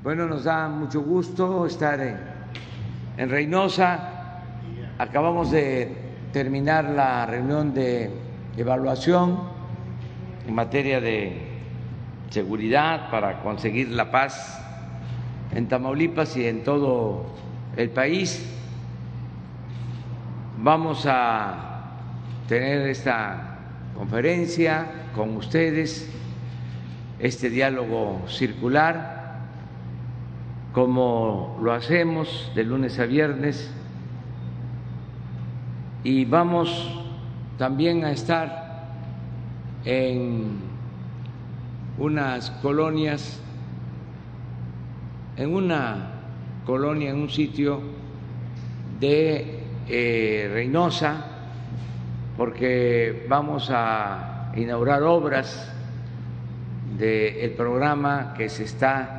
Bueno, nos da mucho gusto estar en, Reynosa. Acabamos de terminar la reunión de evaluación en materia de seguridad para conseguir la paz en Tamaulipas y en todo el país. Vamos a tener esta conferencia con ustedes, este diálogo circular, como lo hacemos de lunes a viernes, y vamos también a estar en unas colonias, en una colonia, en un sitio de eh, Reynosa, porque vamos a inaugurar obras del programa que se está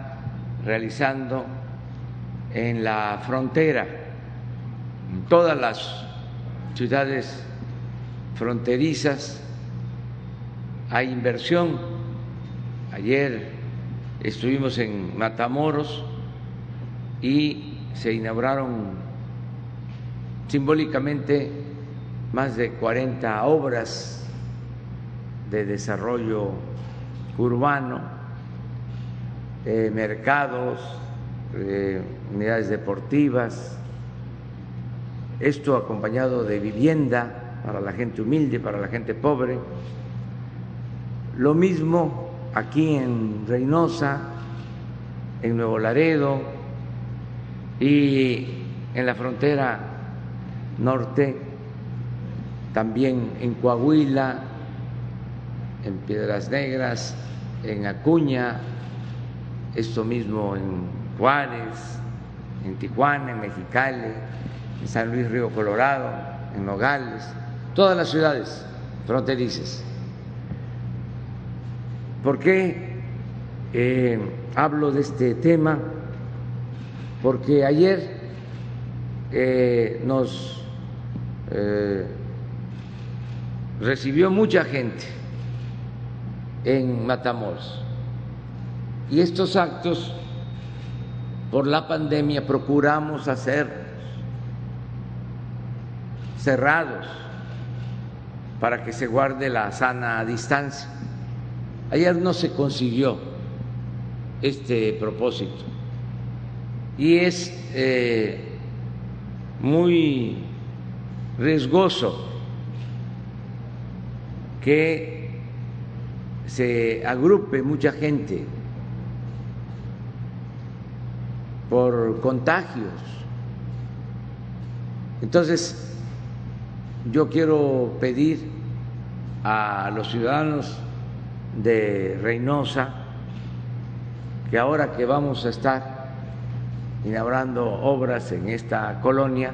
realizando en la frontera, en todas las ciudades fronterizas hay inversión. Ayer estuvimos en Matamoros y se inauguraron simbólicamente más de 40 obras de desarrollo urbano, de mercados, de unidades deportivas, esto acompañado de vivienda para la gente humilde, para la gente pobre. Lo mismo aquí en Reynosa, en Nuevo Laredo y en la frontera norte, también en Coahuila, en Piedras Negras, en Acuña, esto mismo en Juárez, en Tijuana, en Mexicali, en San Luis Río Colorado, en Nogales, todas las ciudades fronterizas. ¿Por qué eh, hablo de este tema? Porque ayer eh, nos eh, recibió mucha gente en Matamoros y estos actos por la pandemia procuramos hacer cerrados para que se guarde la sana distancia. Ayer no se consiguió este propósito y es eh, muy riesgoso que se agrupe mucha gente por contagios. Entonces, yo quiero pedir a los ciudadanos de Reynosa que ahora que vamos a estar inaugurando obras en esta colonia,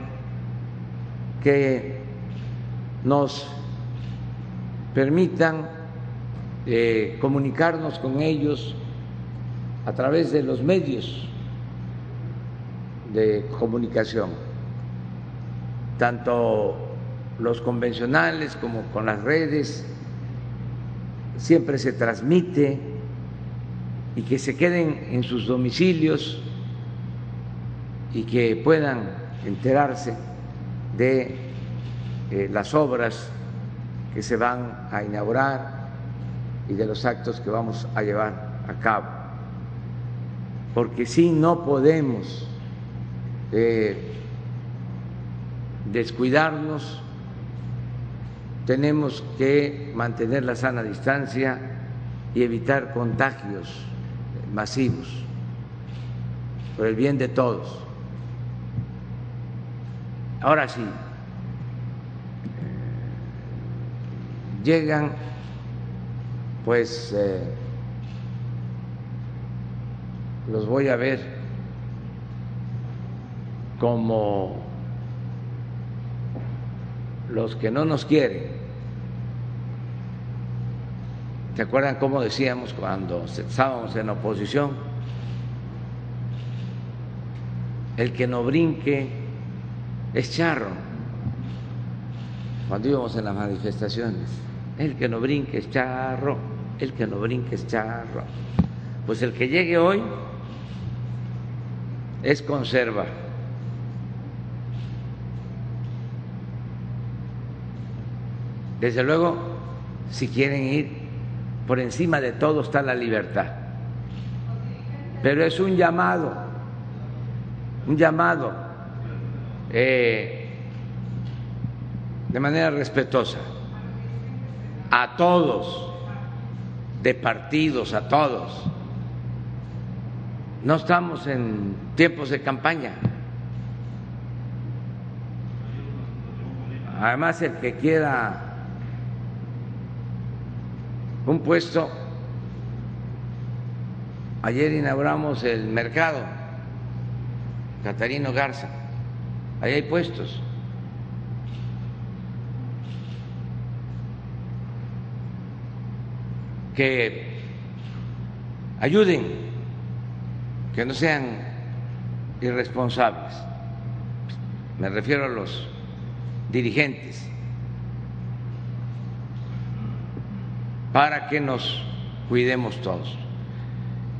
que nos permitan eh, comunicarnos con ellos a través de los medios de comunicación, tanto los convencionales como con las redes, siempre se transmite y que se queden en sus domicilios y que puedan enterarse de eh, las obras que se van a inaugurar y de los actos que vamos a llevar a cabo. Porque si no podemos eh, descuidarnos tenemos que mantener la sana distancia y evitar contagios masivos por el bien de todos. Ahora sí, llegan pues eh, los voy a ver como los que no nos quieren. ¿Se acuerdan cómo decíamos cuando estábamos en oposición? El que no brinque es charro. Cuando íbamos en las manifestaciones, el que no brinque es charro, el que no brinque es charro. Pues el que llegue hoy es conserva. Desde luego, si quieren ir por encima de todo está la libertad. Pero es un llamado, un llamado eh, de manera respetuosa a todos, de partidos, a todos. No estamos en tiempos de campaña. Además, el que quiera un puesto, ayer inauguramos el mercado Catarino Garza, ahí hay puestos. que ayuden, que no sean irresponsables. Me refiero a los dirigentes, para que nos cuidemos todos.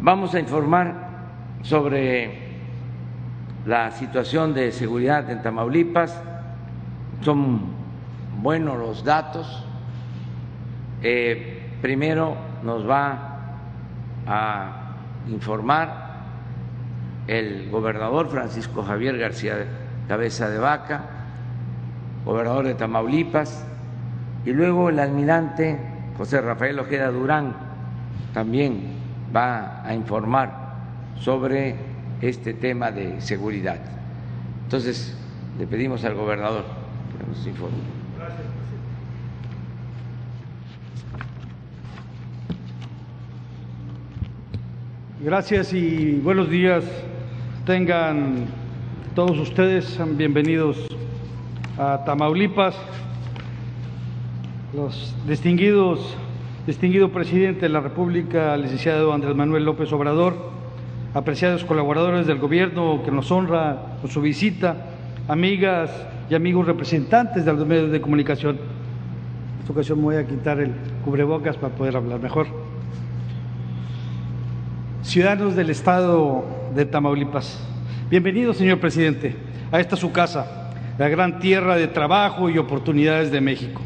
Vamos a informar sobre la situación de seguridad en Tamaulipas. Son buenos los datos. Eh, Primero nos va a informar el gobernador Francisco Javier García Cabeza de Vaca, gobernador de Tamaulipas, y luego el almirante José Rafael Ojeda Durán también va a informar sobre este tema de seguridad. Entonces, le pedimos al gobernador que nos informe. Gracias y buenos días. Tengan todos ustedes bienvenidos a Tamaulipas. Los distinguidos, distinguido presidente de la República, licenciado Andrés Manuel López Obrador, apreciados colaboradores del gobierno que nos honra con su visita, amigas y amigos representantes de los medios de comunicación. En esta ocasión me voy a quitar el cubrebocas para poder hablar mejor ciudadanos del estado de Tamaulipas. Bienvenido, señor presidente, a esta su casa, la gran tierra de trabajo y oportunidades de México.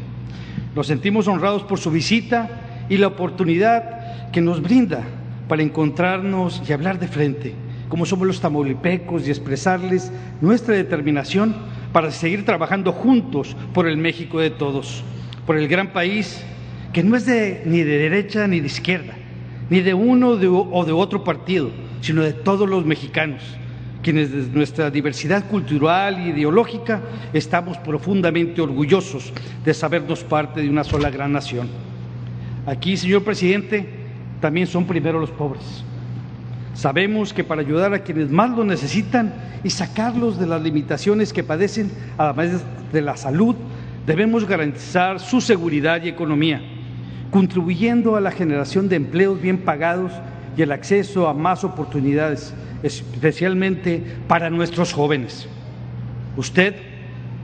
Nos sentimos honrados por su visita y la oportunidad que nos brinda para encontrarnos y hablar de frente, como somos los tamaulipecos, y expresarles nuestra determinación para seguir trabajando juntos por el México de todos, por el gran país que no es de, ni de derecha ni de izquierda, ni de uno o de otro partido, sino de todos los mexicanos, quienes de nuestra diversidad cultural y ideológica estamos profundamente orgullosos de sabernos parte de una sola gran nación. Aquí, señor presidente, también son primero los pobres. Sabemos que para ayudar a quienes más lo necesitan y sacarlos de las limitaciones que padecen, además de la salud, debemos garantizar su seguridad y economía contribuyendo a la generación de empleos bien pagados y el acceso a más oportunidades, especialmente para nuestros jóvenes. Usted,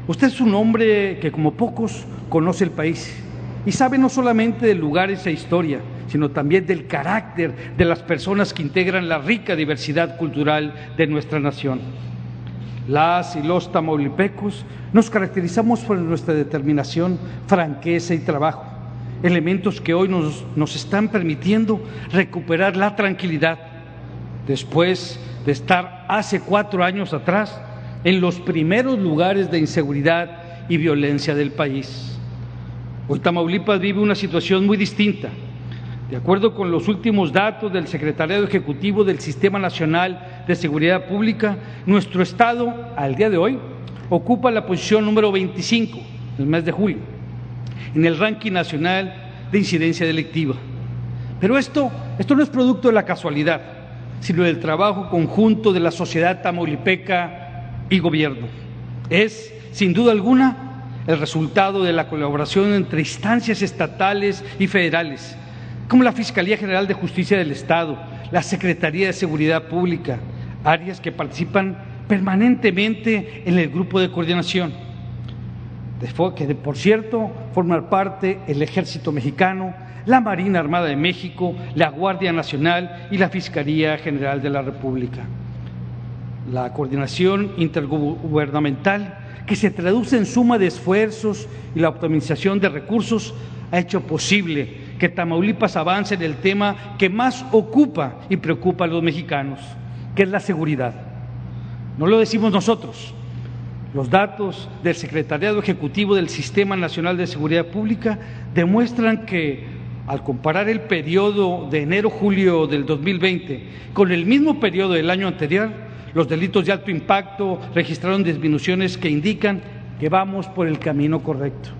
usted es un hombre que como pocos conoce el país y sabe no solamente de lugares e historia, sino también del carácter de las personas que integran la rica diversidad cultural de nuestra nación. Las y los tamaulipecos nos caracterizamos por nuestra determinación, franqueza y trabajo elementos que hoy nos, nos están permitiendo recuperar la tranquilidad después de estar hace cuatro años atrás en los primeros lugares de inseguridad y violencia del país. Hoy Tamaulipas vive una situación muy distinta. De acuerdo con los últimos datos del Secretariado Ejecutivo del Sistema Nacional de Seguridad Pública, nuestro Estado, al día de hoy, ocupa la posición número 25 en el mes de julio en el ranking nacional de incidencia delictiva. Pero esto, esto no es producto de la casualidad, sino del trabajo conjunto de la sociedad tamaulipeca y gobierno. Es, sin duda alguna, el resultado de la colaboración entre instancias estatales y federales, como la Fiscalía General de Justicia del Estado, la Secretaría de Seguridad Pública, áreas que participan permanentemente en el grupo de coordinación que por cierto forman parte el Ejército Mexicano, la Marina Armada de México, la Guardia Nacional y la Fiscalía General de la República. la coordinación intergubernamental, que se traduce en suma de esfuerzos y la optimización de recursos, ha hecho posible que Tamaulipas avance en el tema que más ocupa y preocupa a los mexicanos, que es la seguridad. No lo decimos nosotros. Los datos del Secretariado Ejecutivo del Sistema Nacional de Seguridad Pública demuestran que al comparar el periodo de enero-julio del 2020 con el mismo periodo del año anterior, los delitos de alto impacto registraron disminuciones que indican que vamos por el camino correcto.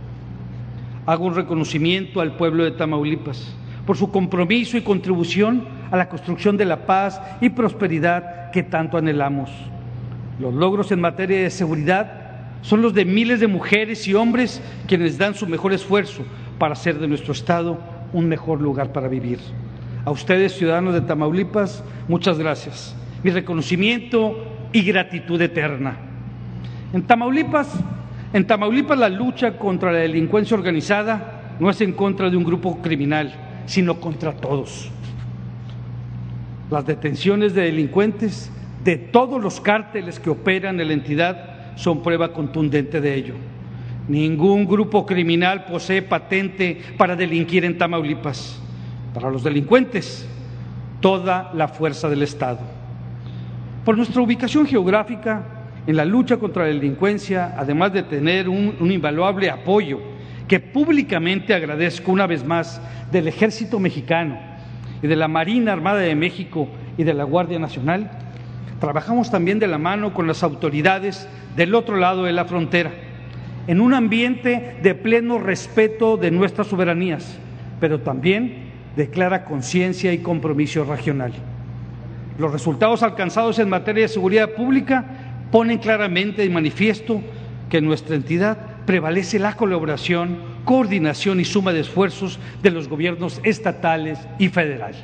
Hago un reconocimiento al pueblo de Tamaulipas por su compromiso y contribución a la construcción de la paz y prosperidad que tanto anhelamos. Los logros en materia de seguridad son los de miles de mujeres y hombres quienes dan su mejor esfuerzo para hacer de nuestro Estado un mejor lugar para vivir. A ustedes, ciudadanos de Tamaulipas, muchas gracias. Mi reconocimiento y gratitud eterna. En Tamaulipas, en Tamaulipas la lucha contra la delincuencia organizada no es en contra de un grupo criminal, sino contra todos. Las detenciones de delincuentes de todos los cárteles que operan en la entidad son prueba contundente de ello. Ningún grupo criminal posee patente para delinquir en Tamaulipas. Para los delincuentes, toda la fuerza del Estado. Por nuestra ubicación geográfica, en la lucha contra la delincuencia, además de tener un, un invaluable apoyo que públicamente agradezco una vez más del Ejército Mexicano y de la Marina Armada de México y de la Guardia Nacional, trabajamos también de la mano con las autoridades del otro lado de la frontera en un ambiente de pleno respeto de nuestras soberanías, pero también de clara conciencia y compromiso regional. Los resultados alcanzados en materia de seguridad pública ponen claramente de manifiesto que en nuestra entidad prevalece la colaboración, coordinación y suma de esfuerzos de los gobiernos estatales y federal.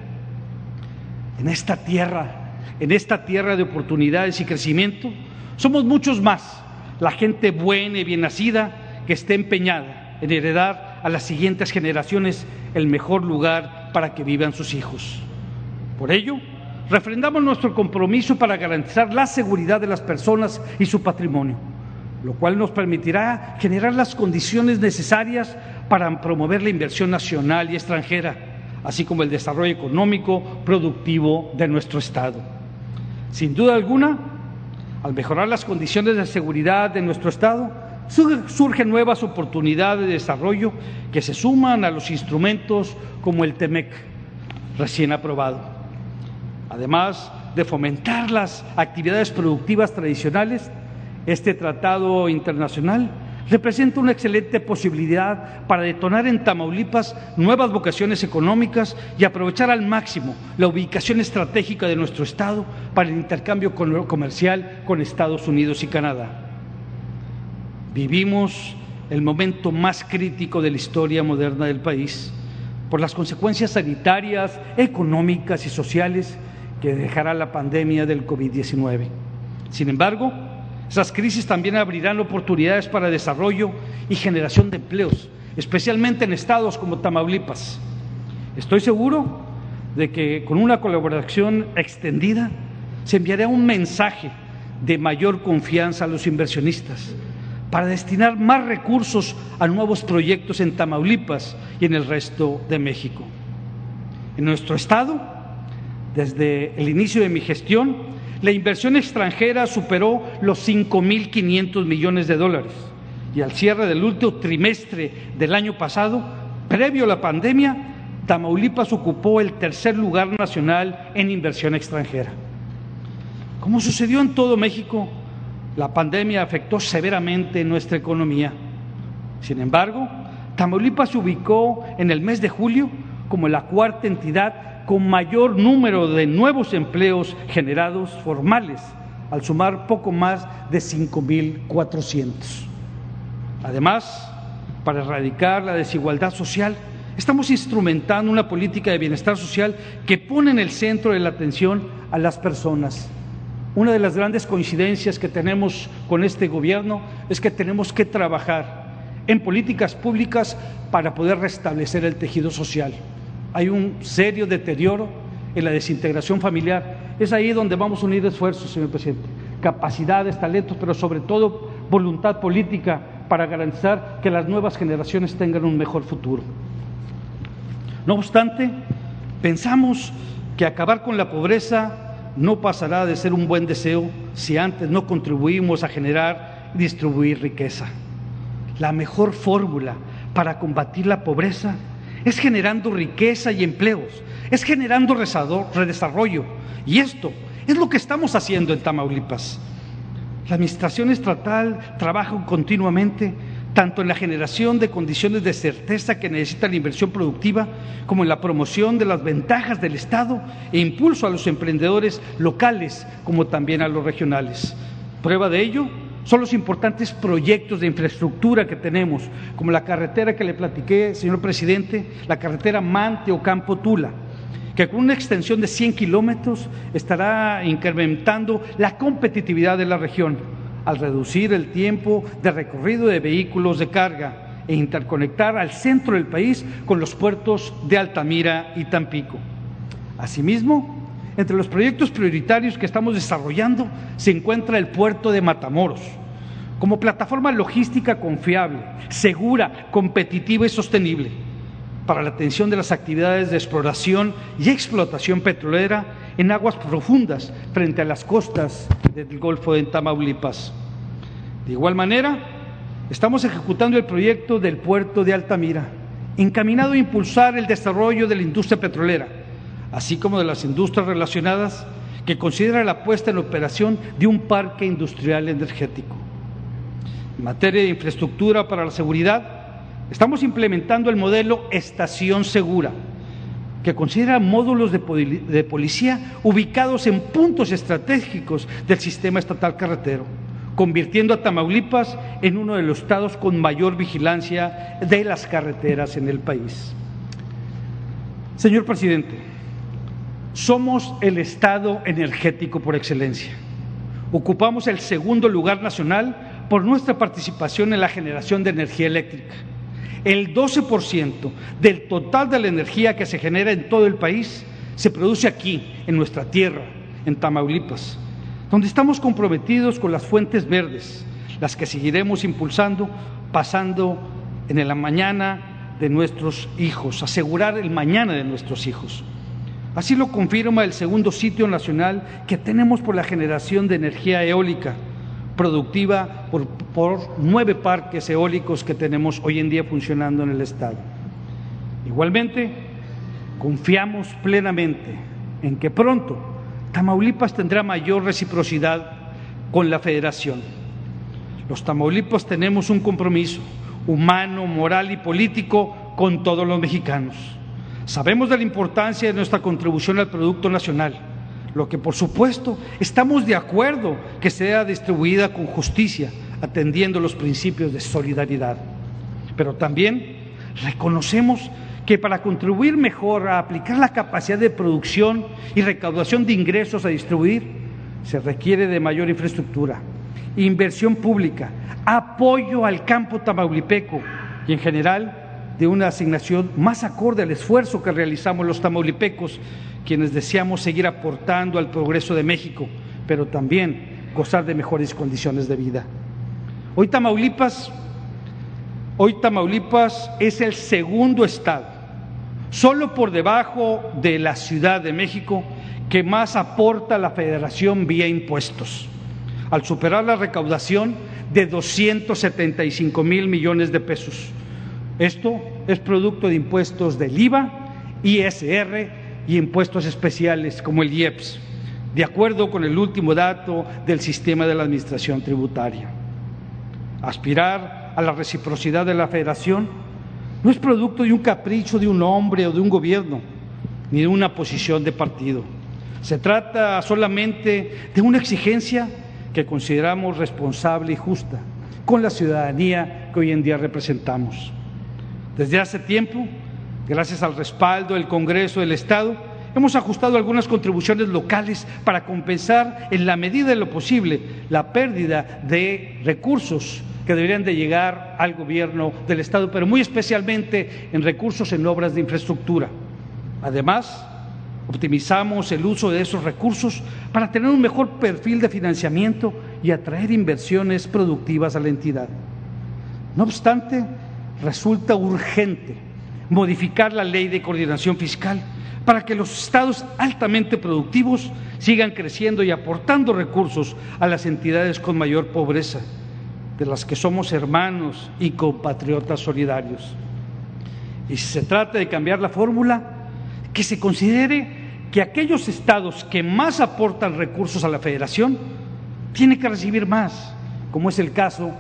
En esta tierra, en esta tierra de oportunidades y crecimiento, somos muchos más la gente buena y bien nacida que esté empeñada en heredar a las siguientes generaciones el mejor lugar para que vivan sus hijos. Por ello, refrendamos nuestro compromiso para garantizar la seguridad de las personas y su patrimonio, lo cual nos permitirá generar las condiciones necesarias para promover la inversión nacional y extranjera, así como el desarrollo económico productivo de nuestro Estado. Sin duda alguna, al mejorar las condiciones de seguridad de nuestro Estado, surgen nuevas oportunidades de desarrollo que se suman a los instrumentos como el TEMEC, recién aprobado. Además de fomentar las actividades productivas tradicionales, este tratado internacional representa una excelente posibilidad para detonar en Tamaulipas nuevas vocaciones económicas y aprovechar al máximo la ubicación estratégica de nuestro Estado para el intercambio comercial con Estados Unidos y Canadá. Vivimos el momento más crítico de la historia moderna del país por las consecuencias sanitarias, económicas y sociales que dejará la pandemia del COVID-19. Sin embargo, esas crisis también abrirán oportunidades para desarrollo y generación de empleos, especialmente en estados como Tamaulipas. Estoy seguro de que con una colaboración extendida se enviará un mensaje de mayor confianza a los inversionistas para destinar más recursos a nuevos proyectos en Tamaulipas y en el resto de México. En nuestro estado, desde el inicio de mi gestión, la inversión extranjera superó los 5.500 millones de dólares y al cierre del último trimestre del año pasado, previo a la pandemia, Tamaulipas ocupó el tercer lugar nacional en inversión extranjera. Como sucedió en todo México, la pandemia afectó severamente nuestra economía. Sin embargo, Tamaulipas se ubicó en el mes de julio como la cuarta entidad con mayor número de nuevos empleos generados formales, al sumar poco más de 5.400. Además, para erradicar la desigualdad social, estamos instrumentando una política de bienestar social que pone en el centro de la atención a las personas. Una de las grandes coincidencias que tenemos con este gobierno es que tenemos que trabajar en políticas públicas para poder restablecer el tejido social hay un serio deterioro en la desintegración familiar. Es ahí donde vamos a unir esfuerzos, señor presidente. capacidades, talentos, pero sobre todo voluntad política para garantizar que las nuevas generaciones tengan un mejor futuro. No obstante, pensamos que acabar con la pobreza no pasará de ser un buen deseo si antes no contribuimos a generar y distribuir riqueza. La mejor fórmula para combatir la pobreza es generando riqueza y empleos, es generando redesarrollo. Y esto es lo que estamos haciendo en Tamaulipas. La administración estatal trabaja continuamente tanto en la generación de condiciones de certeza que necesita la inversión productiva, como en la promoción de las ventajas del Estado e impulso a los emprendedores locales, como también a los regionales. Prueba de ello son los importantes proyectos de infraestructura que tenemos, como la carretera que le platiqué, señor presidente, la carretera Mante o Campo Tula, que con una extensión de 100 kilómetros estará incrementando la competitividad de la región al reducir el tiempo de recorrido de vehículos de carga e interconectar al centro del país con los puertos de Altamira y Tampico. Asimismo, entre los proyectos prioritarios que estamos desarrollando se encuentra el puerto de Matamoros, como plataforma logística confiable, segura, competitiva y sostenible para la atención de las actividades de exploración y explotación petrolera en aguas profundas frente a las costas del Golfo de Tamaulipas. De igual manera, estamos ejecutando el proyecto del puerto de Altamira, encaminado a impulsar el desarrollo de la industria petrolera, así como de las industrias relacionadas que considera la puesta en operación de un parque industrial energético. En materia de infraestructura para la seguridad, estamos implementando el modelo Estación Segura, que considera módulos de, policía ubicados en puntos estratégicos del sistema estatal carretero, convirtiendo a Tamaulipas en uno de los estados con mayor vigilancia de las carreteras en el país. Señor presidente, somos el estado energético por excelencia. Ocupamos el segundo lugar nacional por nuestra participación en la generación de energía eléctrica el 12% del total de la energía que se genera en todo el país se produce aquí, en nuestra tierra, en Tamaulipas, donde estamos comprometidos con las fuentes verdes, las que seguiremos impulsando, pasando en la mañana de nuestros hijos, asegurar el mañana de nuestros hijos. Así lo confirma el segundo sitio nacional que tenemos por la generación de energía eólica productiva por, nueve parques eólicos que tenemos hoy en día funcionando en el Estado. Igualmente, confiamos plenamente en que pronto Tamaulipas tendrá mayor reciprocidad con la Federación. Los Tamaulipas tenemos un compromiso humano, moral y político con todos los mexicanos. Sabemos de la importancia de nuestra contribución al Producto Nacional lo que por supuesto estamos de acuerdo que sea distribuida con justicia, atendiendo los principios de solidaridad. Pero también reconocemos que para contribuir mejor a aplicar la capacidad de producción y recaudación de ingresos a distribuir, se requiere de mayor infraestructura, inversión pública, apoyo al campo tamaulipeco y en general de una asignación más acorde al esfuerzo que realizamos los tamaulipecos quienes deseamos seguir aportando al progreso de México, pero también gozar de mejores condiciones de vida. Hoy Tamaulipas, hoy Tamaulipas es el segundo estado, solo por debajo de la Ciudad de México, que más aporta la Federación vía impuestos, al superar la recaudación de 275 mil millones de pesos. Esto es producto de impuestos del IVA, ISR y impuestos especiales como el IEPS, de acuerdo con el último dato del sistema de la Administración Tributaria. Aspirar a la reciprocidad de la Federación no es producto de un capricho de un hombre o de un gobierno, ni de una posición de partido. Se trata solamente de una exigencia que consideramos responsable y justa con la ciudadanía que hoy en día representamos. Desde hace tiempo Gracias al respaldo del Congreso del Estado, hemos ajustado algunas contribuciones locales para compensar en la medida de lo posible la pérdida de recursos que deberían de llegar al gobierno del Estado, pero muy especialmente en recursos en obras de infraestructura. Además, Optimizamos el uso de esos recursos para tener un mejor perfil de financiamiento y atraer inversiones productivas a la entidad. No obstante, resulta urgente modificar la ley de coordinación fiscal para que los estados altamente productivos sigan creciendo y aportando recursos a las entidades con mayor pobreza, de las que somos hermanos y compatriotas solidarios. Y si se trata de cambiar la fórmula, que se considere que aquellos estados que más aportan recursos a la federación tienen que recibir más, como es el caso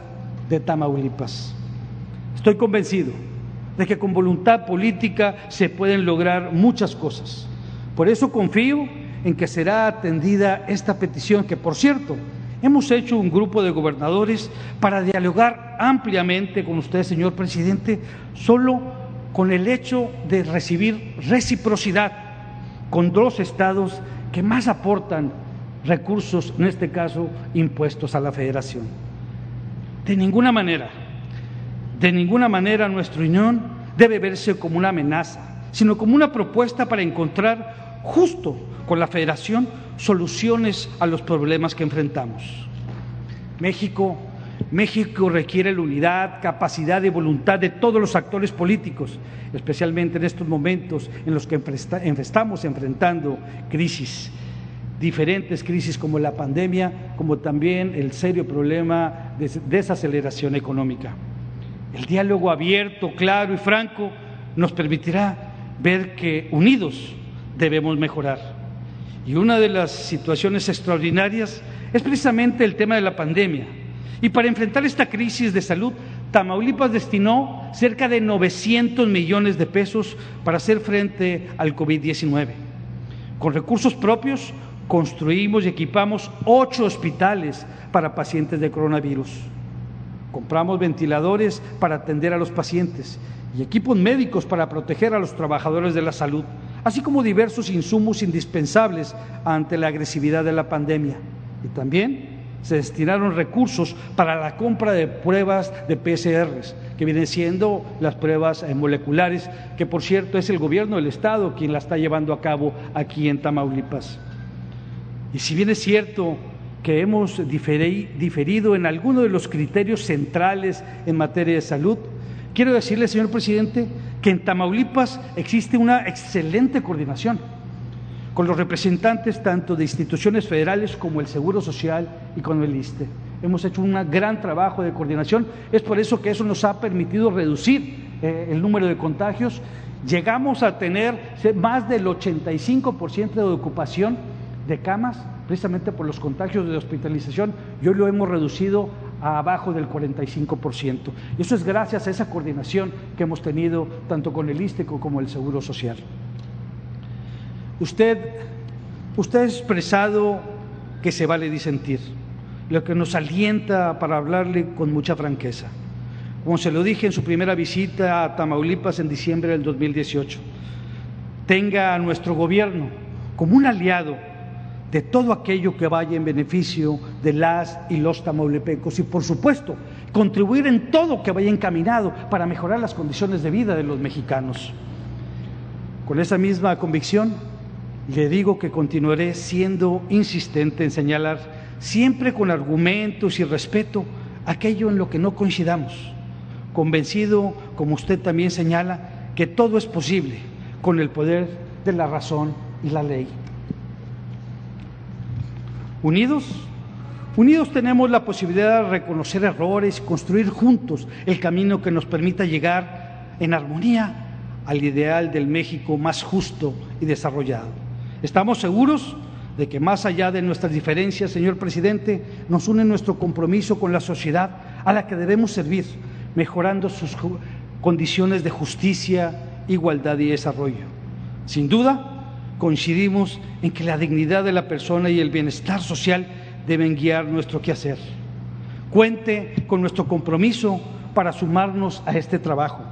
de Tamaulipas. Estoy convencido de que con voluntad política se pueden lograr muchas cosas. Por eso confío en que será atendida esta petición, que por cierto, hemos hecho un grupo de gobernadores para dialogar ampliamente con usted, señor presidente, solo con el hecho de recibir reciprocidad con dos estados que más aportan recursos, en este caso impuestos a la federación. De ninguna manera, de ninguna manera nuestra unión debe verse como una amenaza, sino como una propuesta para encontrar justo con la federación soluciones a los problemas que enfrentamos. México México requiere la unidad, capacidad y voluntad de todos los actores políticos, especialmente en estos momentos en los que estamos enfrentando crisis, diferentes crisis como la pandemia, como también el serio problema de desaceleración económica. El diálogo abierto, claro y franco nos permitirá ver que unidos debemos mejorar. Y una de las situaciones extraordinarias es precisamente el tema de la pandemia y para enfrentar esta crisis de salud, Tamaulipas destinó cerca de 900 millones de pesos para hacer frente al COVID-19. Con recursos propios construimos y equipamos ocho hospitales para pacientes de coronavirus. Compramos ventiladores para atender a los pacientes y equipos médicos para proteger a los trabajadores de la salud, así como diversos insumos indispensables ante la agresividad de la pandemia. Y también se destinaron recursos para la compra de pruebas de PCRs, que vienen siendo las pruebas eh, moleculares, que por cierto es el gobierno del Estado quien la está llevando a cabo aquí en Tamaulipas. Y si bien es cierto que hemos diferido en algunos de los criterios centrales en materia de salud, quiero decirle, señor presidente, que en Tamaulipas existe una excelente coordinación con los representantes tanto de instituciones federales como el Seguro Social y con el ISTE. Hemos hecho un gran trabajo de coordinación, es por eso que eso nos ha permitido reducir eh, el número de contagios. Llegamos a tener más del 85% de ocupación de camas, precisamente por los contagios de hospitalización, y hoy lo hemos reducido a abajo del 45%. Y eso es gracias a esa coordinación que hemos tenido tanto con el ISTE como el Seguro Social. Usted, usted ha expresado que se vale disentir, lo que nos alienta para hablarle con mucha franqueza. Como se lo dije en su primera visita a Tamaulipas en diciembre del 2018, tenga a nuestro gobierno como un aliado de todo aquello que vaya en beneficio de las y los tamaulipecos y, por supuesto, contribuir en todo que vaya encaminado para mejorar las condiciones de vida de los mexicanos. Con esa misma convicción, le digo que continuaré siendo insistente en señalar siempre con argumentos y respeto aquello en lo que no coincidamos, convencido, como usted también señala, que todo es posible con el poder de la razón y la ley. Unidos, unidos tenemos la posibilidad de reconocer errores construir juntos el camino que nos permita llegar en armonía al ideal del México más justo y desarrollado. Estamos seguros de que más allá de nuestras diferencias, señor presidente, nos une nuestro compromiso con la sociedad a la que debemos servir, mejorando sus condiciones de justicia, igualdad y desarrollo. Sin duda, coincidimos en que la dignidad de la persona y el bienestar social deben guiar nuestro quehacer. Cuente con nuestro compromiso para sumarnos a este trabajo.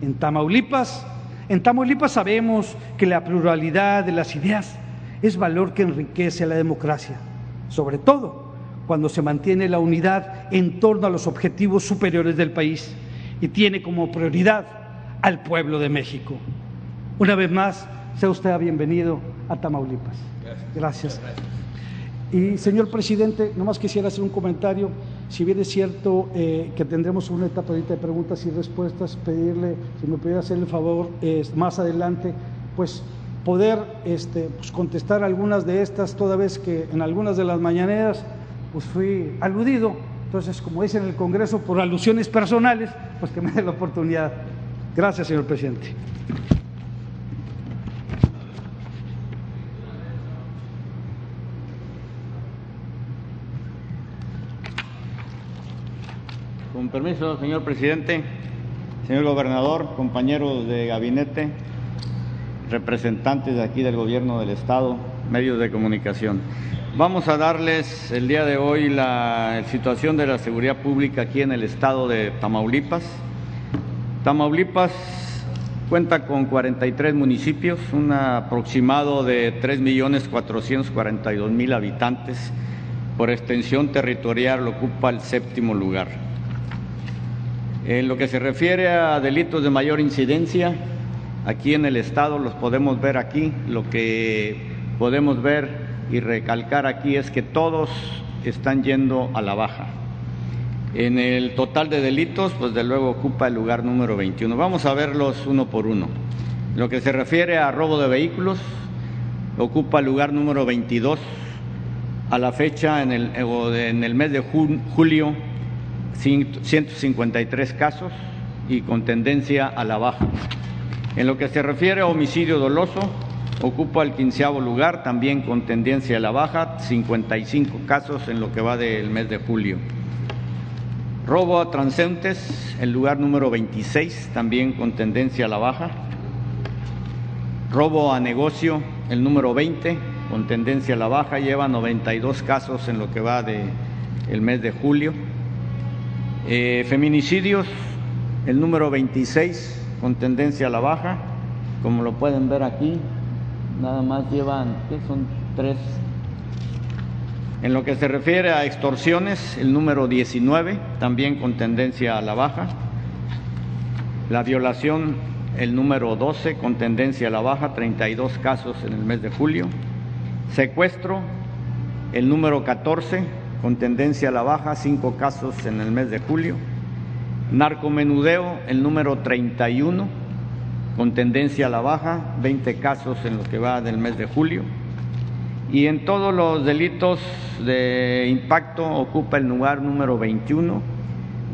En Tamaulipas, en Tamaulipas sabemos que la pluralidad de las ideas es valor que enriquece a la democracia, sobre todo cuando se mantiene la unidad en torno a los objetivos superiores del país y tiene como prioridad al pueblo de México. Una vez más, sea usted bienvenido a Tamaulipas. Gracias. Y señor presidente, nomás quisiera hacer un comentario. Si bien es cierto eh, que tendremos una etapa de preguntas y respuestas, pedirle, si me pudiera hacer el favor, más adelante, pues poder este, pues, contestar algunas de estas, toda vez que en algunas de las mañaneras pues fui aludido. Entonces, como dice en el Congreso, por alusiones personales, pues que me dé la oportunidad. Gracias, señor presidente. Permiso, señor presidente, señor gobernador, compañeros de gabinete, representantes de aquí del gobierno del Estado, medios de comunicación. Vamos a darles el día de hoy la situación de la seguridad pública aquí en el estado de Tamaulipas. Tamaulipas cuenta con 43 municipios, un aproximado de 3.442.000 habitantes. Por extensión territorial ocupa el séptimo lugar. En lo que se refiere a delitos de mayor incidencia, aquí en el Estado los podemos ver aquí. Lo que podemos ver y recalcar aquí es que todos están yendo a la baja. En el total de delitos, pues de luego ocupa el lugar número 21. Vamos a verlos uno por uno. Lo que se refiere a robo de vehículos, ocupa el lugar número 22. A la fecha, en el, en el mes de julio, 153 casos y con tendencia a la baja. En lo que se refiere a homicidio doloso, ocupa el quinceavo lugar, también con tendencia a la baja, 55 casos en lo que va del mes de julio. Robo a transeúntes, el lugar número 26, también con tendencia a la baja. Robo a negocio, el número 20, con tendencia a la baja, lleva 92 casos en lo que va del mes de julio. Eh, feminicidios, el número 26, con tendencia a la baja, como lo pueden ver aquí, nada más llevan, ¿qué son? Tres. En lo que se refiere a extorsiones, el número 19, también con tendencia a la baja. La violación, el número 12, con tendencia a la baja, 32 casos en el mes de julio. Secuestro, el número 14, con tendencia a la baja, cinco casos en el mes de julio. Narcomenudeo, el número 31, con tendencia a la baja, 20 casos en lo que va del mes de julio. Y en todos los delitos de impacto ocupa el lugar número 21,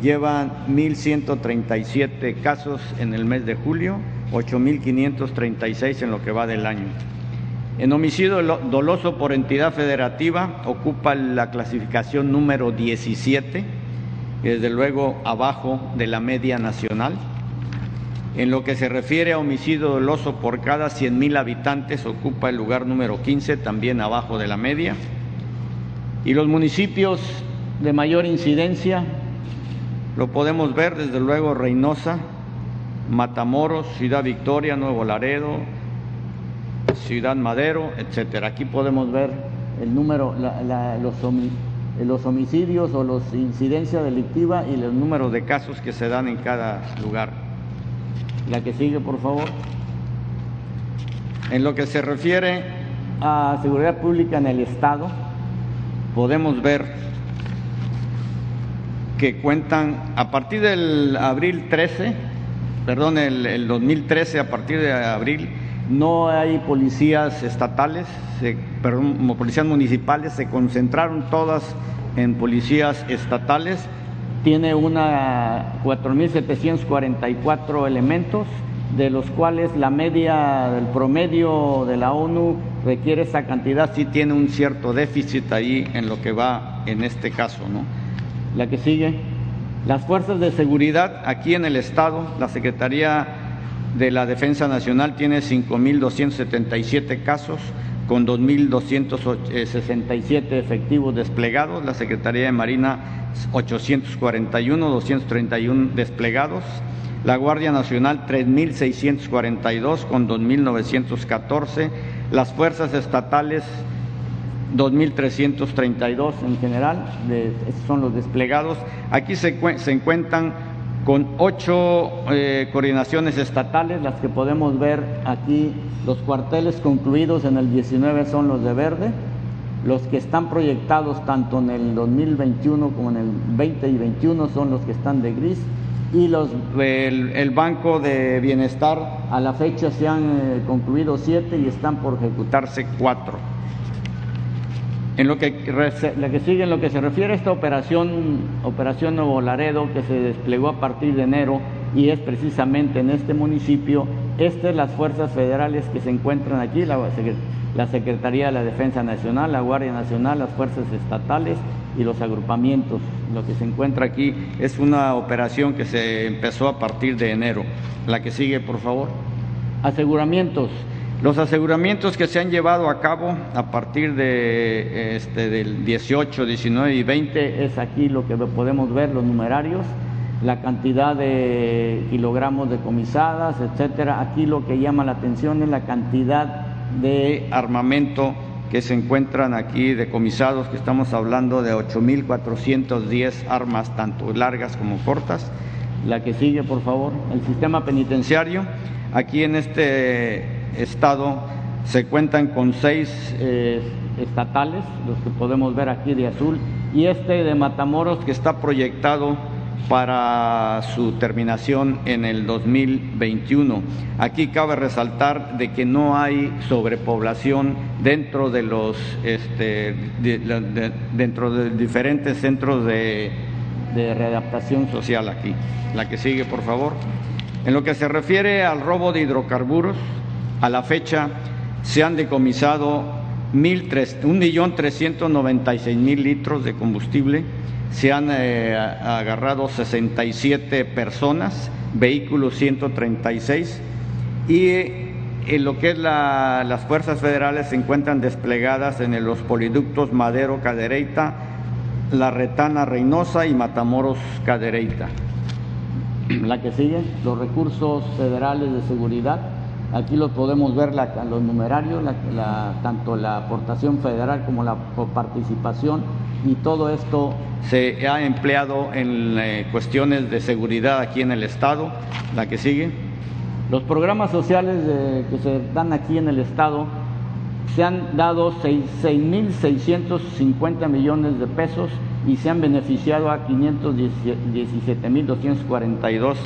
llevan 1.137 casos en el mes de julio, 8.536 en lo que va del año. En homicidio doloso por entidad federativa ocupa la clasificación número 17, desde luego abajo de la media nacional. En lo que se refiere a homicidio doloso por cada 100.000 habitantes ocupa el lugar número 15, también abajo de la media. Y los municipios de mayor incidencia lo podemos ver desde luego Reynosa, Matamoros, Ciudad Victoria, Nuevo Laredo, Ciudad Madero, etcétera. Aquí podemos ver el número, los, homicidios o los incidencia delictiva y los números de casos que se dan en cada lugar. La que sigue, por favor. En lo que se refiere a seguridad pública en el Estado, podemos ver que cuentan a partir del abril 13, perdón, el, el 2013, a partir de abril, no hay policías estatales, perdón, policías municipales, se concentraron todas en policías estatales. Tiene una 4.744 elementos, de los cuales la media del promedio de la ONU requiere esa cantidad, sí tiene un cierto déficit ahí en lo que va en este caso. ¿no? La que sigue. Las fuerzas de seguridad aquí en el Estado, la Secretaría de la Defensa Nacional tiene 5.277 casos con 2.267 efectivos desplegados, la Secretaría de Marina 841, 231 desplegados, la Guardia Nacional 3.642 con 2.914, las fuerzas estatales 2.332 en general, esos son los desplegados. Aquí se, se encuentran con ocho eh, coordinaciones estatales, las que podemos ver aquí, los cuarteles concluidos en el 19 son los de verde, los que están proyectados tanto en el 2021 como en el 20 y 21 son los que están de gris y los, el, Banco de Bienestar a la fecha se han eh, concluido siete y están por ejecutarse cuatro. En lo que, la que sigue, en lo que se refiere a esta operación, Operación Nuevo Laredo, que se desplegó a partir de enero y es precisamente en este municipio, estas las fuerzas federales que se encuentran aquí, la, la Secretaría de la Defensa Nacional, la Guardia Nacional, las fuerzas estatales y los agrupamientos. Lo que se encuentra aquí es una operación que se empezó a partir de enero. La que sigue, por favor. Aseguramientos. Los aseguramientos que se han llevado a cabo a partir de este, del 18, 19 y 20 es aquí lo que podemos ver, los numerarios, la cantidad de kilogramos decomisadas, etcétera. Aquí lo que llama la atención es la cantidad de armamento que se encuentran aquí decomisados, que estamos hablando de 8.410 armas, tanto largas como cortas. La que sigue, por favor, el sistema penitenciario. Aquí en este estado se cuentan con seis eh, estatales, los que podemos ver aquí de azul, y este de Matamoros que está proyectado para su terminación en el 2021. Aquí cabe resaltar de que no hay sobrepoblación dentro de los este, dentro de diferentes centros de, de readaptación social aquí. La que sigue, por favor. En lo que se refiere al robo de hidrocarburos, a la fecha se han decomisado 1.396.000 litros de combustible se han eh, agarrado 67 personas, vehículos 136 y en lo que es las fuerzas federales se encuentran desplegadas en los poliductos Madero Cadereyta, La Retana Reynosa y Matamoros Cadereyta. La que sigue, los recursos federales de seguridad. Aquí los podemos ver los numerarios, tanto la aportación federal como la participación y todo esto se ha empleado en eh, cuestiones de seguridad aquí en el Estado. La que sigue. Los programas sociales que se dan aquí en el Estado se han dado 6.650 millones de pesos y se han beneficiado a 517.242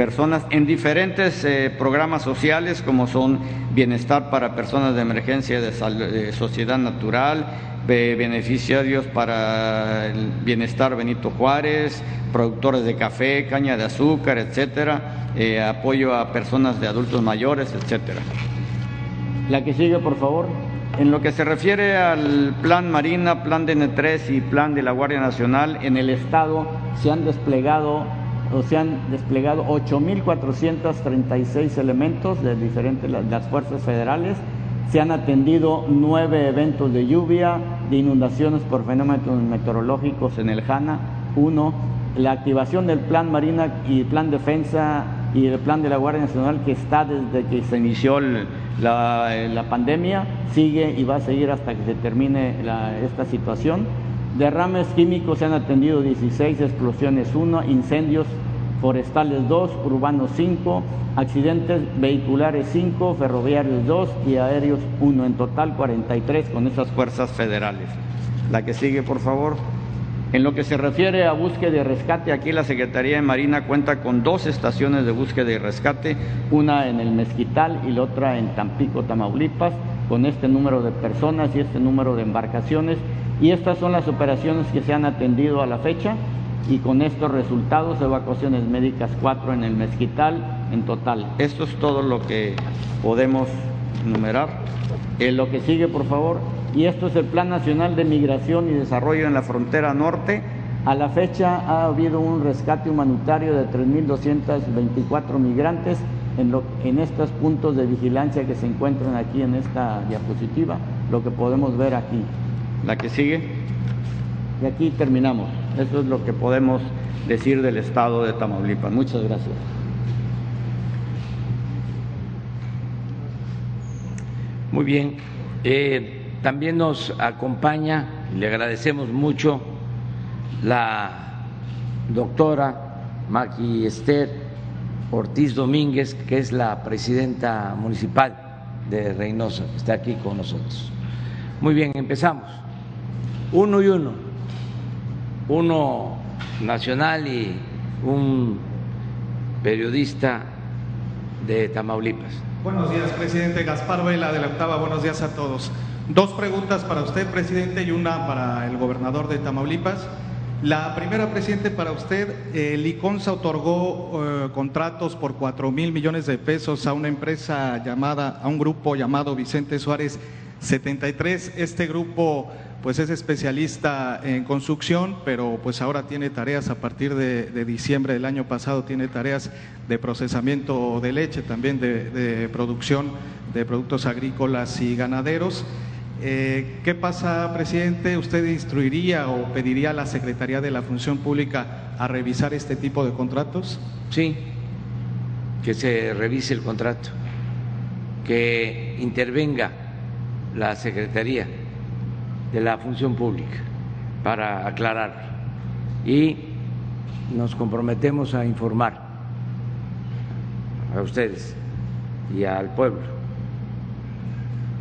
personas en diferentes eh, programas sociales como son bienestar para personas de emergencia de sociedad natural, beneficiarios para el bienestar Benito Juárez, productores de café, caña de azúcar, etcétera, eh, apoyo a personas de adultos mayores, etcétera. La que sigue, por favor. En lo que se refiere al plan Marina, plan DN3 y plan de la Guardia Nacional, en el Estado se han desplegado se han desplegado 8.436 elementos de diferentes las fuerzas federales se han atendido nueve eventos de lluvia, de inundaciones por fenómenos meteorológicos en el Jana. Uno, la activación del Plan Marina y Plan Defensa y el Plan de la Guardia Nacional que está desde que se inició la, pandemia, sigue y va a seguir hasta que se termine esta situación. Derrames químicos se han atendido 16, explosiones 1, incendios forestales 2, urbanos 5, accidentes vehiculares 5, ferroviarios 2 y aéreos 1, en total 43 con esas fuerzas federales. La que sigue, por favor. En lo que se refiere a búsqueda y rescate, aquí la Secretaría de Marina cuenta con dos estaciones de búsqueda y rescate, una en el Mezquital y la otra en Tampico, Tamaulipas, con este número de personas y este número de embarcaciones. Y estas son las operaciones que se han atendido a la fecha y con estos resultados, evacuaciones médicas 4 en el Mezquital en total. Esto es todo lo que podemos numerar. En lo que sigue, por favor, y esto es el Plan Nacional de Migración y Desarrollo en la Frontera Norte. A la fecha ha habido un rescate humanitario de 3.224 migrantes en, en estos puntos de vigilancia que se encuentran aquí en esta diapositiva, lo que podemos ver aquí. La que sigue. Y aquí terminamos. Eso es lo que podemos decir del estado de Tamaulipas. Muchas gracias. Muy bien. Eh, también nos acompaña, le agradecemos mucho, la doctora Maqui Esther Ortiz Domínguez, que es la presidenta municipal de Reynosa, está aquí con nosotros. Muy bien, empezamos. Uno y uno. Uno nacional y un periodista de Tamaulipas. Buenos días, presidente Gaspar Vela de la Octava. Buenos días a todos. Dos preguntas para usted, presidente, y una para el gobernador de Tamaulipas. La primera, presidente, para usted, el ICONSA otorgó eh, contratos por cuatro mil millones de pesos a una empresa llamada, a un grupo llamado Vicente Suárez 73. Este grupo pues es especialista en construcción, pero pues ahora tiene tareas a partir de, diciembre del año pasado, tiene tareas de procesamiento de leche, también de producción de productos agrícolas y ganaderos. Eh, ¿Qué pasa, presidente? ¿Usted instruiría o pediría a la Secretaría de la Función Pública a revisar este tipo de contratos? Sí, que se revise el contrato, que intervenga la Secretaría de la Función Pública para aclarar y nos comprometemos a informar a ustedes y al pueblo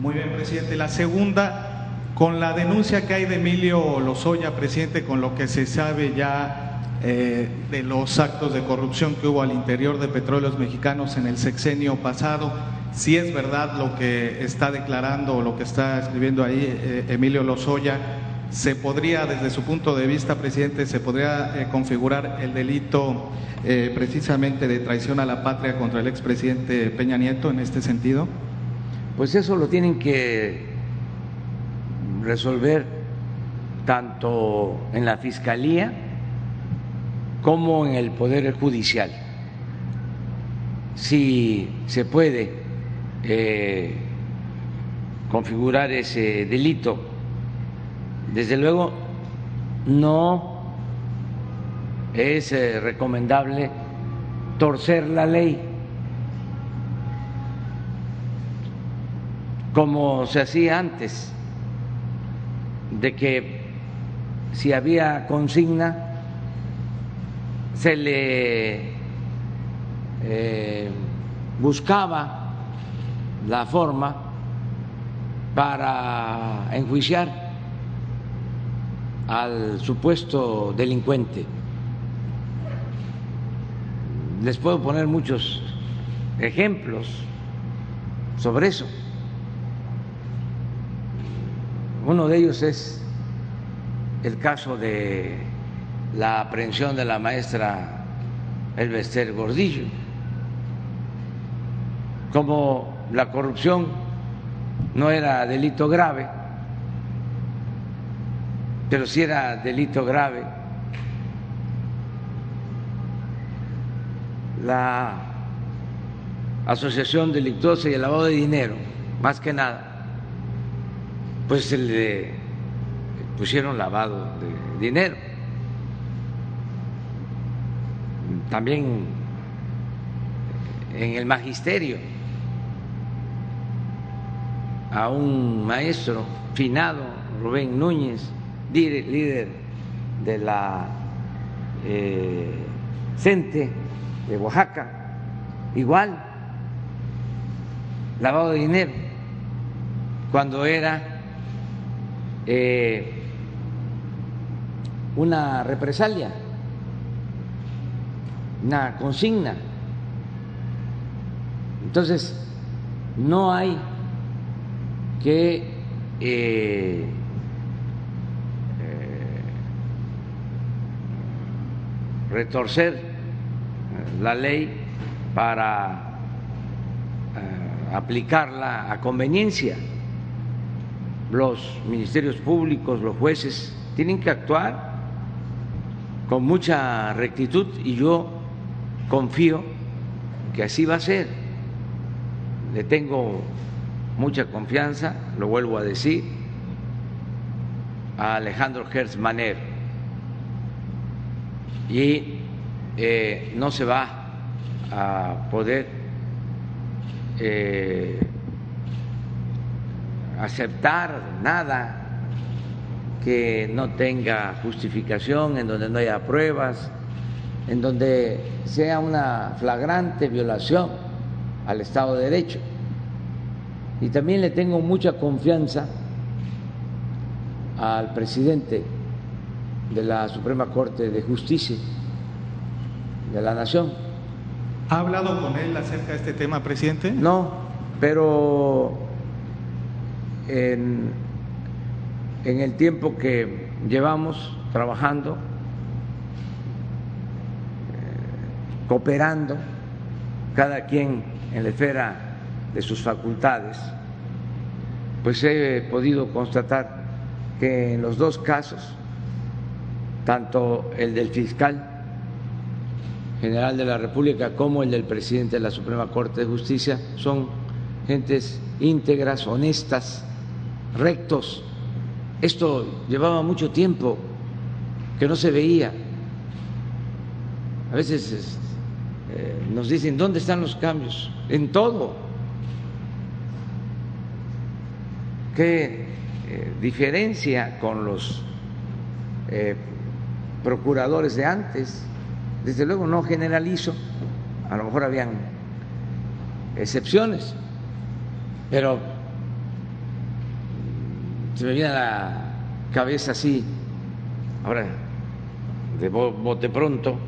muy bien, presidente. La segunda, con la denuncia que hay de Emilio Lozoya, presidente, con lo que se sabe ya eh, de los actos de corrupción que hubo al interior de Petróleos Mexicanos en el sexenio pasado, si es verdad lo que está declarando o lo que está escribiendo ahí eh, Emilio Lozoya, se podría, desde su punto de vista, presidente, se podría eh, configurar el delito precisamente de traición a la patria contra el expresidente Peña Nieto en este sentido? pues eso lo tienen que resolver tanto en la Fiscalía como en el Poder Judicial. Si se puede eh, configurar ese delito, desde luego no es eh, recomendable torcer la ley como se hacía antes, de que si había consigna se le eh, buscaba la forma para enjuiciar al supuesto delincuente. Les puedo poner muchos ejemplos sobre eso. Uno de ellos es el caso de la aprehensión de la maestra Elvester Gordillo. Como la corrupción no era delito grave, pero sí era delito grave, la asociación delictuosa y el lavado de dinero, más que nada, pues se le pusieron lavado de dinero. También en el magisterio a un maestro finado, Rubén Núñez, líder de la eh, CENTE de Oaxaca, igual, lavado de dinero, cuando era eh, una represalia, una consigna. Entonces, no hay que eh, eh, retorcer la ley para aplicarla a conveniencia los ministerios públicos, los jueces, tienen que actuar con mucha rectitud y yo confío que así va a ser. Le tengo mucha confianza, lo vuelvo a decir, a Alejandro Hertz Manero. Y eh, no se va a poder eh, aceptar nada que no tenga justificación, en donde no haya pruebas, en donde sea una flagrante violación al Estado de Derecho. Y también le tengo mucha confianza al presidente de la Suprema Corte de Justicia de la Nación. ¿Ha hablado con él acerca de este tema, presidente? No, pero en, en el tiempo que llevamos trabajando, eh, cooperando, cada quien en la esfera de sus facultades, pues he podido constatar que en los dos casos, tanto el del fiscal general de la República como el del presidente de la Suprema Corte de Justicia, son gentes íntegras, honestas, rectos. Esto llevaba mucho tiempo que no se veía. A veces eh, nos dicen, ¿dónde están los cambios? En todo. ¿Qué eh, diferencia con los eh, procuradores de antes? Desde luego no generalizo, a lo mejor habían excepciones, pero se me viene a la cabeza así, ahora de bote pronto,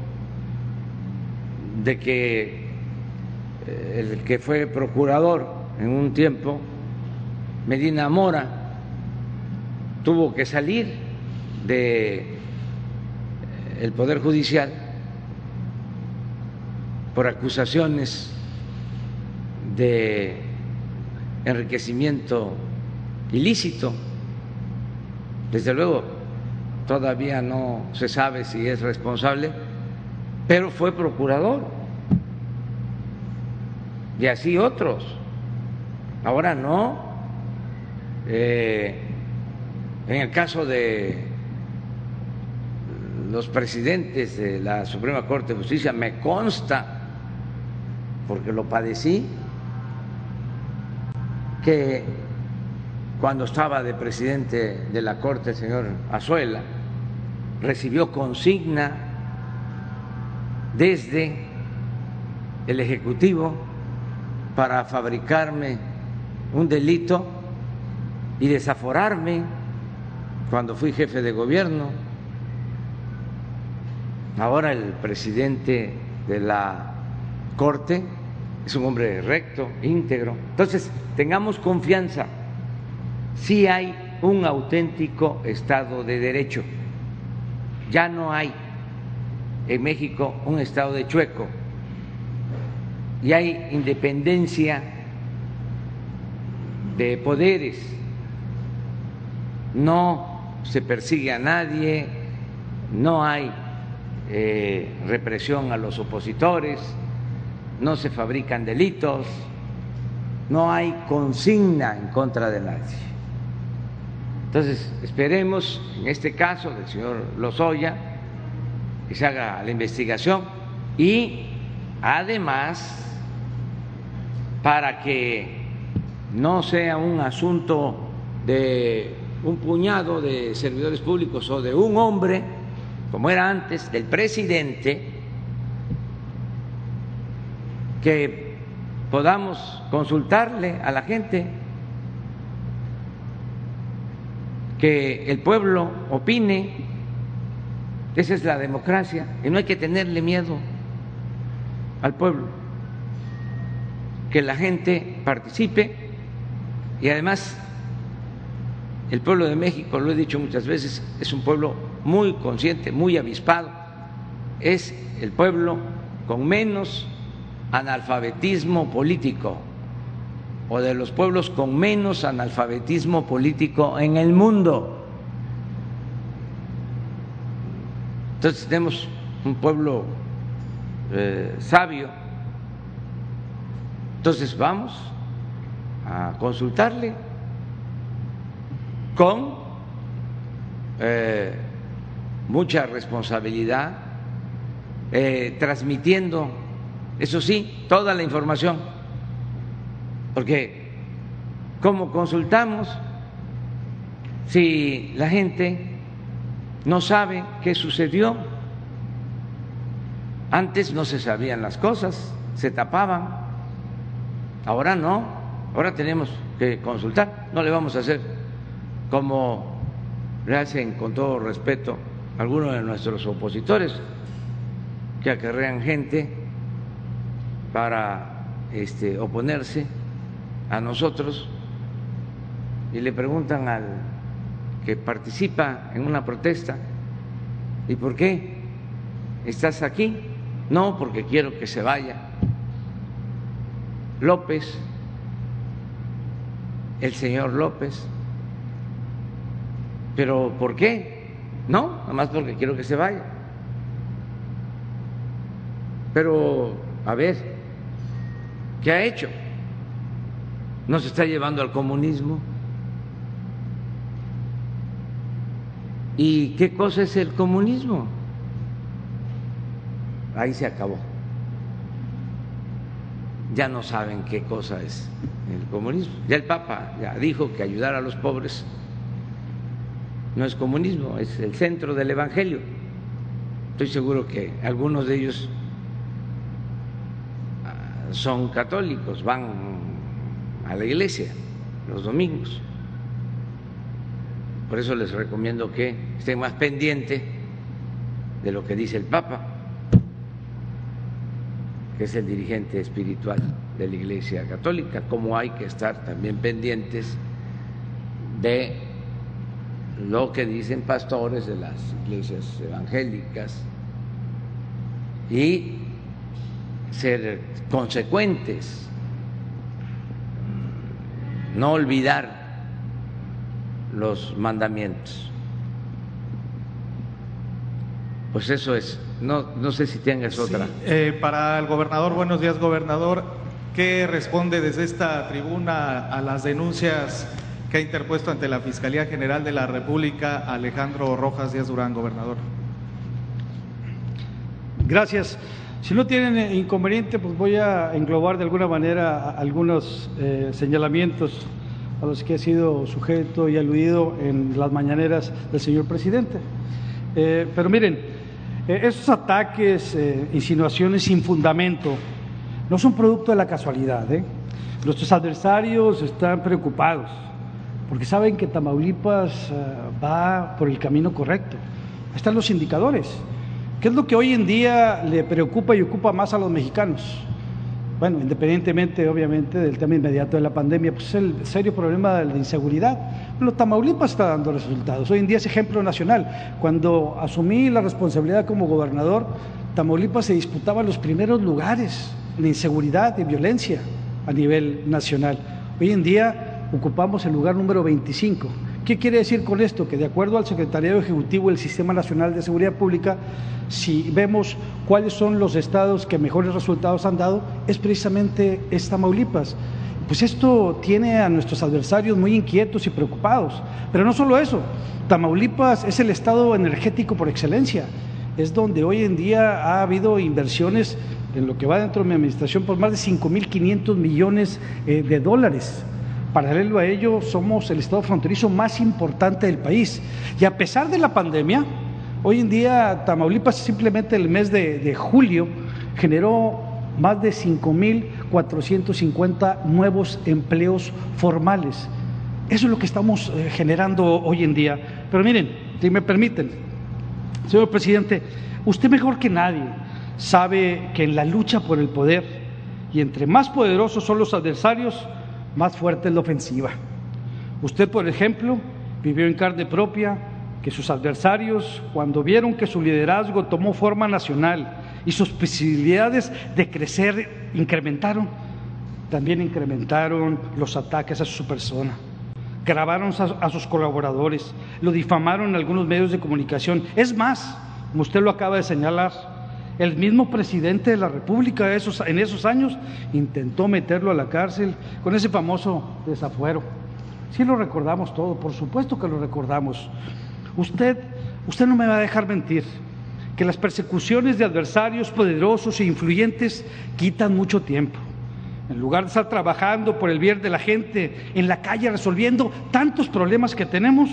de que eh, el que fue procurador en un tiempo, Medina Mora, tuvo que salir de eh, el Poder Judicial por acusaciones de enriquecimiento ilícito. Desde luego, todavía no se sabe si es responsable, pero fue procurador. Y así otros. Ahora no. Eh, en el caso de los presidentes de la Suprema Corte de Justicia, me consta porque lo padecí, que cuando estaba de presidente de la Corte el señor Azuela, recibió consigna desde el Ejecutivo para fabricarme un delito y desaforarme cuando fui jefe de gobierno. Ahora el presidente de la Corte es un hombre recto, íntegro. Entonces, tengamos confianza. Si hay un auténtico Estado de Derecho. Ya no hay en México un Estado de chueco. Y hay independencia de poderes. No se persigue a nadie, no hay eh, represión a los opositores no se fabrican delitos, no hay consigna en contra de nadie. Entonces, esperemos, en este caso del señor Lozoya, que se haga la investigación y además, para que no sea un asunto de un puñado de servidores públicos o de un hombre, como era antes, del presidente, que podamos consultarle a la gente, que el pueblo opine. Esa es la democracia y no hay que tenerle miedo al pueblo. Que la gente participe y además el pueblo de México, lo he dicho muchas veces, es un pueblo muy consciente, muy avispado. Es el pueblo con menos analfabetismo político o de los pueblos con menos analfabetismo político en el mundo. Entonces tenemos un pueblo eh, sabio. Entonces vamos a consultarle con eh, mucha responsabilidad, eh, transmitiendo eso sí, toda la información, porque ¿cómo consultamos si la gente no sabe qué sucedió? Antes no se sabían las cosas, se tapaban. Ahora no, ahora tenemos que consultar. No le vamos a hacer como le hacen con todo respeto algunos de nuestros opositores que acarrean gente para este, oponerse a nosotros y le preguntan al que participa en una protesta, ¿y por qué estás aquí? No, porque quiero que se vaya López, el señor López. ¿Pero por qué? No, nada más porque quiero que se vaya. Pero, a ver, ¿qué ha hecho? ¿Nos está llevando al comunismo? ¿Y qué cosa es el comunismo? Ahí se acabó. Ya no saben qué cosa es el comunismo. Ya el Papa ya dijo que ayudar a los pobres no es comunismo, es el centro del Evangelio. Estoy seguro que algunos de ellos ah, son católicos, van a la iglesia los domingos. Por eso les recomiendo que estén más pendientes de lo que dice el Papa, que es el dirigente espiritual de la Iglesia Católica, como hay que estar también pendientes de lo que dicen pastores de las iglesias evangélicas y ser consecuentes, no olvidar los mandamientos. Pues eso es. No, no sé si tengas otra. Eh, para el gobernador, buenos días, gobernador. ¿Qué responde desde esta tribuna a las denuncias que ha interpuesto ante la Fiscalía General de la República Alejandro Rojas Díaz Durán, gobernador? Gracias. Si no tienen inconveniente, pues voy a englobar de alguna manera algunos eh, señalamientos a los que ha sido sujeto y aludido en las mañaneras del señor presidente. Eh, pero miren, eh, esos ataques, eh, insinuaciones sin fundamento, no son producto de la casualidad. Nuestros adversarios están preocupados porque saben que Tamaulipas va por el camino correcto. Están los indicadores. ¿Qué es lo que hoy en día le preocupa y ocupa más a los mexicanos? bueno, independientemente obviamente del tema inmediato de la pandemia, pues es el serio problema de la inseguridad. Pero Tamaulipas está dando resultados. Hoy en día es ejemplo nacional. Cuando asumí la responsabilidad como gobernador, Tamaulipas se disputaba los primeros lugares de inseguridad y violencia a nivel nacional. Hoy en día ocupamos el lugar número 25 ¿Qué quiere decir con esto? Que de acuerdo al Secretariado Ejecutivo del Sistema Nacional de Seguridad Pública, si vemos cuáles son los estados que mejores resultados han dado, es precisamente Tamaulipas. Pues esto tiene a nuestros adversarios muy inquietos y preocupados. Pero no solo eso, Tamaulipas es el estado energético por excelencia. Es donde hoy en día ha habido inversiones en lo que va dentro de mi administración por más de 5.500 millones eh, de dólares. Paralelo a ello, somos el estado fronterizo más importante del país. Y a pesar de la pandemia, hoy en día Tamaulipas simplemente el mes de, julio generó más de 5.450 nuevos empleos formales. Eso es lo que estamos eh, generando hoy en día. Pero miren, si me permiten, señor presidente, usted mejor que nadie sabe que en la lucha por el poder y entre más poderosos son los adversarios, más fuerte es la ofensiva. Usted, por ejemplo, vivió en carne propia que sus adversarios, cuando vieron que su liderazgo tomó forma nacional y sus posibilidades de crecer incrementaron, también incrementaron los ataques a su persona. Grabaron a, sus colaboradores, lo difamaron en algunos medios de comunicación. Es más, como usted lo acaba de señalar, el mismo presidente de la República en esos años intentó meterlo a la cárcel con ese famoso desafuero. Sí lo recordamos todo, por supuesto que lo recordamos. Usted, usted no me va a dejar mentir que las persecuciones de adversarios poderosos e influyentes quitan mucho tiempo. En lugar de estar trabajando por el bien de la gente en la calle resolviendo tantos problemas que tenemos,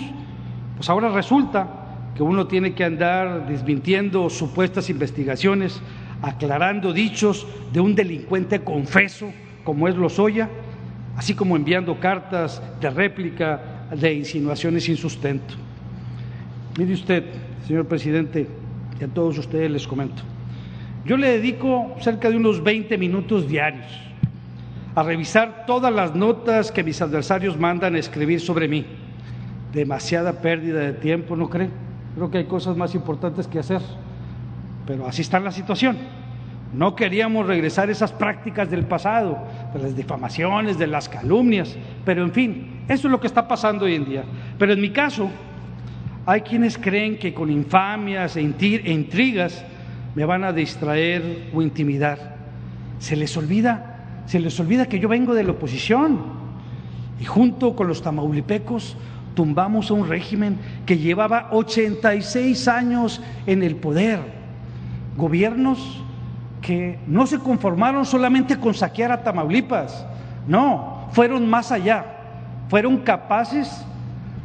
pues ahora resulta que uno tiene que andar desmintiendo supuestas investigaciones aclarando dichos de un delincuente confeso como es Lozoya, así como enviando cartas de réplica de insinuaciones sin sustento. Mire usted, señor presidente, y a todos ustedes les comento, yo le dedico cerca de unos 20 minutos diarios a revisar todas las notas que mis adversarios mandan a escribir sobre mí. Demasiada pérdida de tiempo, ¿no cree? Creo que hay cosas más importantes que hacer, pero así está la situación. No queríamos regresar esas prácticas del pasado, de las difamaciones, de las calumnias, pero en fin, eso es lo que está pasando hoy en día. Pero en mi caso, hay quienes creen que con infamias e, e intrigas me van a distraer o intimidar. Se les olvida, se les olvida que yo vengo de la oposición y junto con los tamaulipecos tumbamos a un régimen que llevaba 86 años en el poder. Gobiernos que no se conformaron solamente con saquear a Tamaulipas, no, fueron más allá, fueron capaces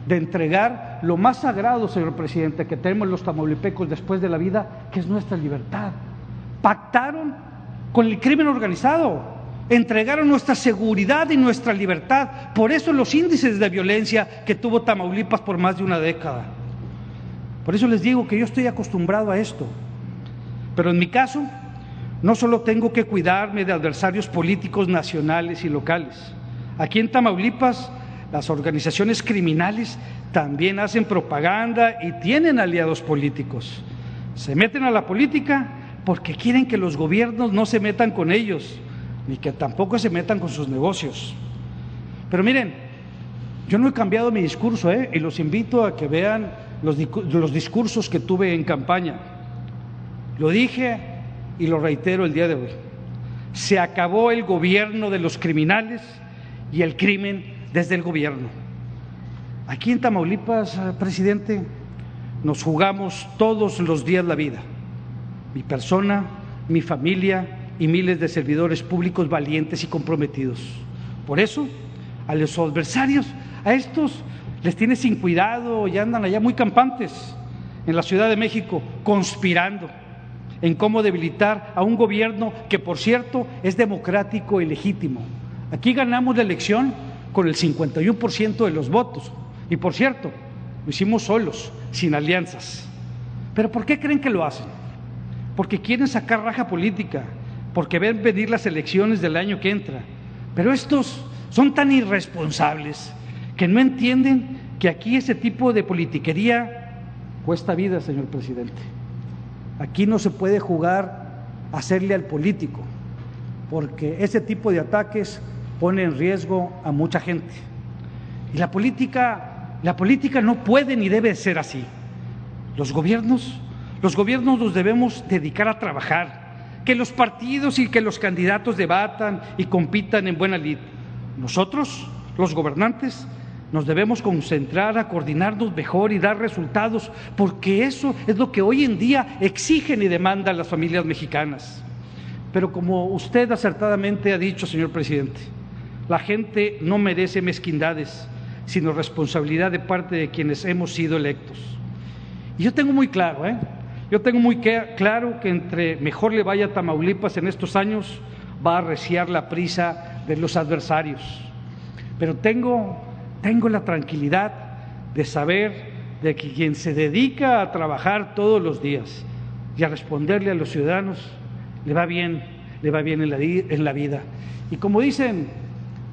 de entregar lo más sagrado, señor presidente, que tenemos los tamaulipecos después de la vida, que es nuestra libertad. Pactaron con el crimen organizado, entregaron nuestra seguridad y nuestra libertad. Por eso los índices de violencia que tuvo Tamaulipas por más de una década. Por eso les digo que yo estoy acostumbrado a esto. Pero en mi caso, no solo tengo que cuidarme de adversarios políticos nacionales y locales. Aquí en Tamaulipas las organizaciones criminales también hacen propaganda y tienen aliados políticos. Se meten a la política porque quieren que los gobiernos no se metan con ellos, ni que tampoco se metan con sus negocios. Pero miren, yo no he cambiado mi discurso, ¿eh? y los invito a que vean los, los discursos que tuve en campaña. Lo dije y lo reitero el día de hoy. Se acabó el gobierno de los criminales y el crimen desde el gobierno. Aquí en Tamaulipas, eh, presidente, nos jugamos todos los días la vida. Mi persona, mi familia y miles de servidores públicos valientes y comprometidos. Por eso, a los adversarios, a estos les tiene sin cuidado y andan allá muy campantes en la Ciudad de México, conspirando en cómo debilitar a un gobierno que, por cierto, es democrático y legítimo. Aquí ganamos la elección con el 51% de los votos. Y por cierto, lo hicimos solos, sin alianzas. ¿Pero por qué creen que lo hacen? Porque quieren sacar raja política, porque ven venir las elecciones del año que entra. Pero estos son tan irresponsables que no entienden que aquí ese tipo de politiquería cuesta vida, señor presidente. Aquí no se puede jugar a hacerle al político, porque ese tipo de ataques pone en riesgo a mucha gente. Y la política, la política no puede ni debe ser así. Los gobiernos, los gobiernos nos debemos dedicar a trabajar, que los partidos y que los candidatos debatan y compitan en buena lid. Nosotros, los gobernantes, nos debemos concentrar a coordinarnos mejor y dar resultados, porque eso es lo que hoy en día exigen y demandan las familias mexicanas. Pero como usted acertadamente ha dicho, señor presidente, la gente no merece mezquindades, sino responsabilidad de parte de quienes hemos sido electos. Y yo tengo muy claro, ¿eh? Yo tengo muy claro que entre mejor le vaya a Tamaulipas en estos años, va a arreciar la prisa de los adversarios. Pero tengo, tengo la tranquilidad de saber de que quien se dedica a trabajar todos los días y a responderle a los ciudadanos, le va bien, le va bien en la, en la vida. Y como dicen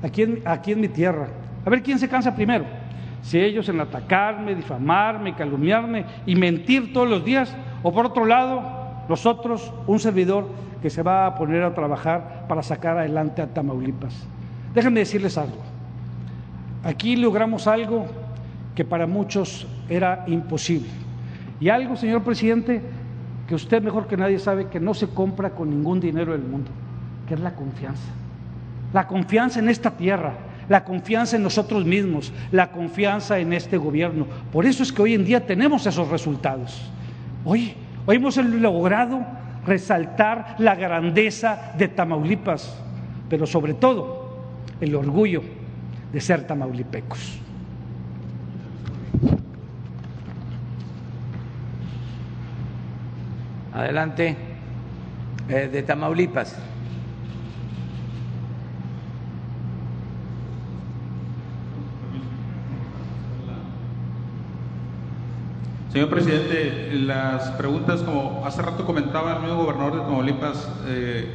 aquí aquí en mi tierra. A ver quién se cansa primero. Si ellos en atacarme, difamarme, calumniarme y mentir todos los días, o por otro lado, nosotros, un servidor que se va a poner a trabajar para sacar adelante a Tamaulipas. Déjenme decirles algo. Aquí logramos algo que para muchos era imposible. Y algo, señor presidente, que usted mejor que nadie sabe que no se compra con ningún dinero del mundo, que es la confianza la confianza en esta tierra, la confianza en nosotros mismos, la confianza en este gobierno. Por eso es que hoy en día tenemos esos resultados. Hoy, hoy hemos logrado resaltar la grandeza de Tamaulipas, pero sobre todo el orgullo de ser tamaulipecos. Adelante. Eh, de Tamaulipas. Señor presidente, las preguntas, como hace rato comentaba el nuevo gobernador de Tamaulipas, eh,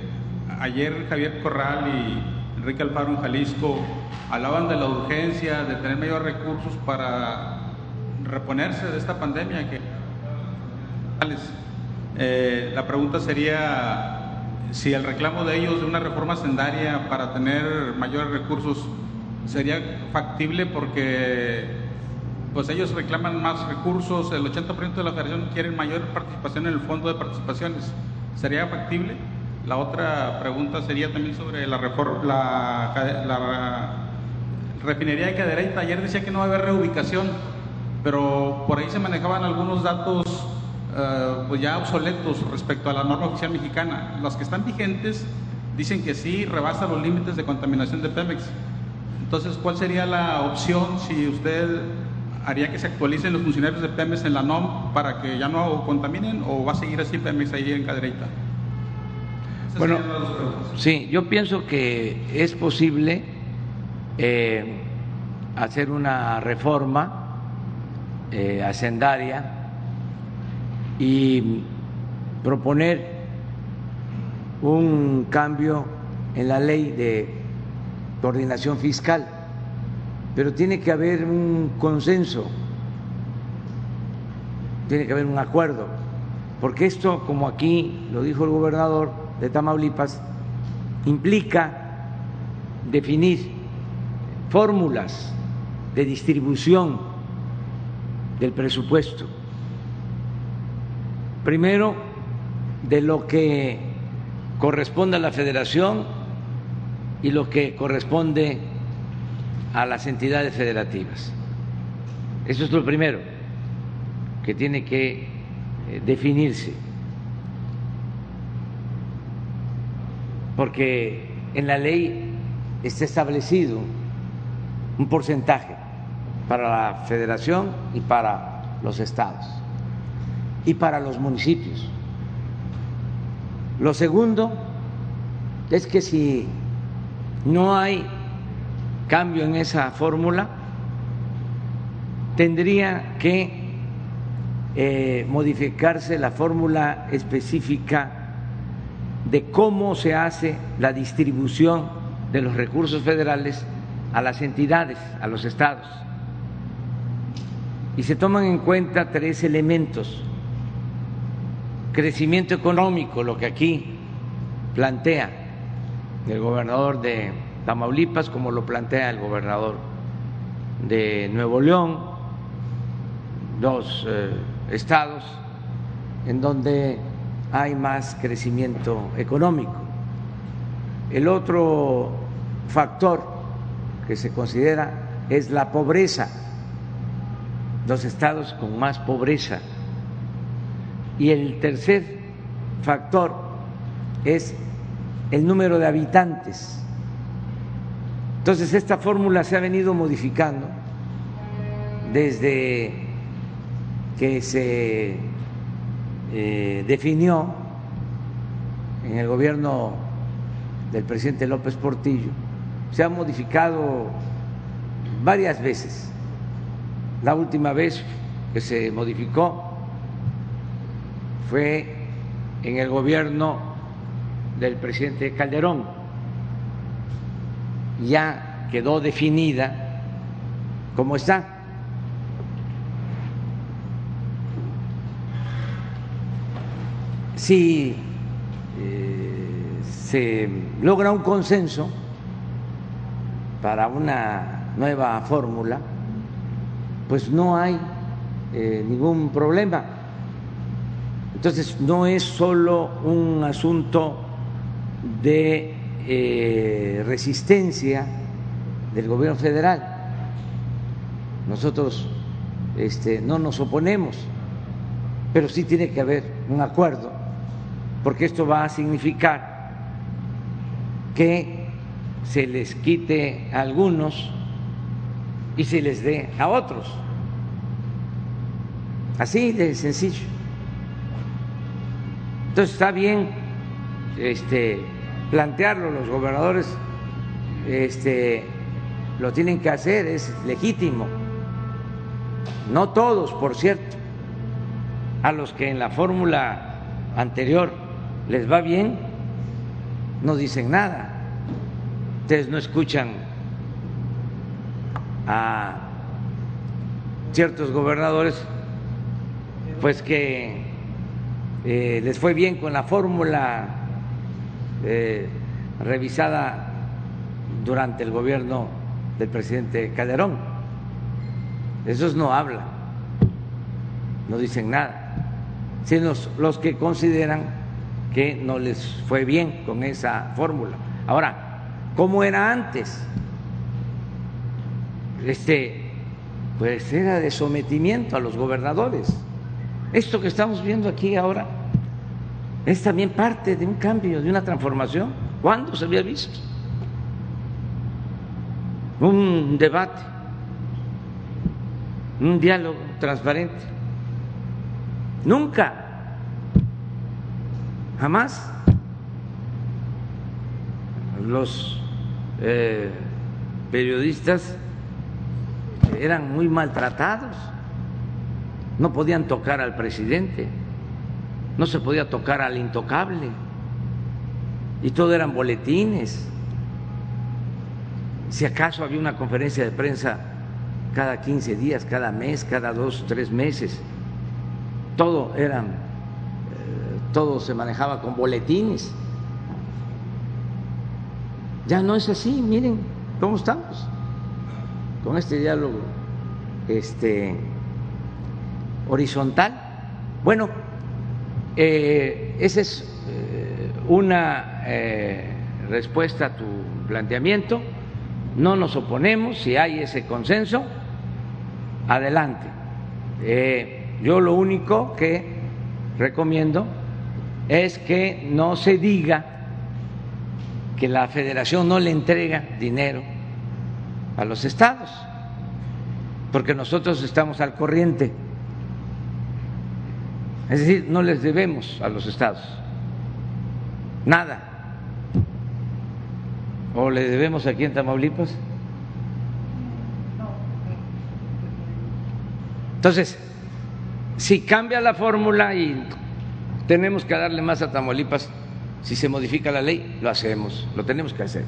ayer Javier Corral y Enrique Alfaro en Jalisco hablaban de la urgencia de tener mayores recursos para reponerse de esta pandemia que eh, la pregunta sería si el reclamo de ellos de una reforma sendaria para tener mayores recursos sería factible porque pues ellos reclaman más recursos, el 80% de la federación quieren mayor participación en el fondo de participaciones. ¿Sería factible? La otra pregunta sería también sobre la reforma, la, refinería de Cadereyta. Ayer decía que no va a haber reubicación, pero por ahí se manejaban algunos datos eh, pues ya obsoletos respecto a la norma oficial mexicana. Los que están vigentes dicen que sí rebasa los límites de contaminación de Pemex. Entonces, ¿cuál sería la opción si usted haría que se actualicen los funcionarios de Pemex en la NOM para que ya no contaminen o va a seguir así Pemex ahí en Cadereyta? bueno, sí, yo pienso que es posible eh, hacer una reforma eh, hacendaria y proponer un cambio en la ley de coordinación fiscal pero tiene que haber un consenso, tiene que haber un acuerdo, porque esto, como aquí lo dijo el gobernador de Tamaulipas, implica definir fórmulas de distribución del presupuesto. Primero, de lo que corresponde a la federación y lo que corresponde a las entidades federativas. Eso es lo primero que tiene que eh, definirse. Porque en la ley está establecido un porcentaje para la federación y para los estados y para los municipios. Lo segundo es que si no hay cambio en esa fórmula, tendría que eh, modificarse la fórmula específica de cómo se hace la distribución de los recursos federales a las entidades, a los estados. Y se toman en cuenta tres elementos. Crecimiento económico, lo que aquí plantea el gobernador de Tamaulipas, como lo plantea el gobernador de Nuevo León, dos eh, estados en donde hay más crecimiento económico. El otro factor que se considera es la pobreza, los estados con más pobreza. Y el tercer factor es el número de habitantes entonces, esta fórmula se ha venido modificando desde que se eh, definió en el gobierno del presidente López Portillo, se ha modificado varias veces. La última vez que se modificó fue en el gobierno del presidente Calderón ya quedó definida como está. Si eh, se logra un consenso para una nueva fórmula, pues no hay eh, ningún problema. Entonces no es solo un asunto de eh, resistencia del gobierno federal. Nosotros este, no nos oponemos, pero sí tiene que haber un acuerdo, porque esto va a significar que se les quite a algunos y se les dé a otros. Así de sencillo. Entonces está bien este, plantearlo los gobernadores, este, lo tienen que hacer, es legítimo. No todos, por cierto, a los que en la fórmula anterior les va bien, no dicen nada. Ustedes no escuchan a ciertos gobernadores, pues que eh, les fue bien con la fórmula eh, revisada durante el gobierno del presidente Calderón. Esos no hablan, no dicen nada, sino los que consideran que no les fue bien con esa fórmula. Ahora, ¿cómo era antes? Este, pues era de sometimiento a los gobernadores. Esto que estamos viendo aquí ahora es también parte de un cambio, de una transformación. ¿Cuándo se había visto? Un debate, un diálogo transparente. Nunca, jamás los eh, periodistas eran muy maltratados, no podían tocar al presidente no se podía tocar al intocable y todo eran boletines. Si acaso había una conferencia de prensa cada 15 días, cada mes, cada dos, tres meses, todo eran, eh, todo se manejaba con boletines. Ya no es así, miren cómo estamos con este diálogo este horizontal. Bueno, eh, esa es eh, una eh, respuesta a tu planteamiento. No nos oponemos, si hay ese consenso, adelante. yo lo único que recomiendo es que no se diga que la federación no le entrega dinero a los estados, porque nosotros estamos al corriente es decir, no les debemos a los estados nada. ¿O le debemos aquí en Tamaulipas? Entonces, si cambia la fórmula y tenemos que darle más a Tamaulipas, si se modifica la ley, lo hacemos, lo tenemos que hacer.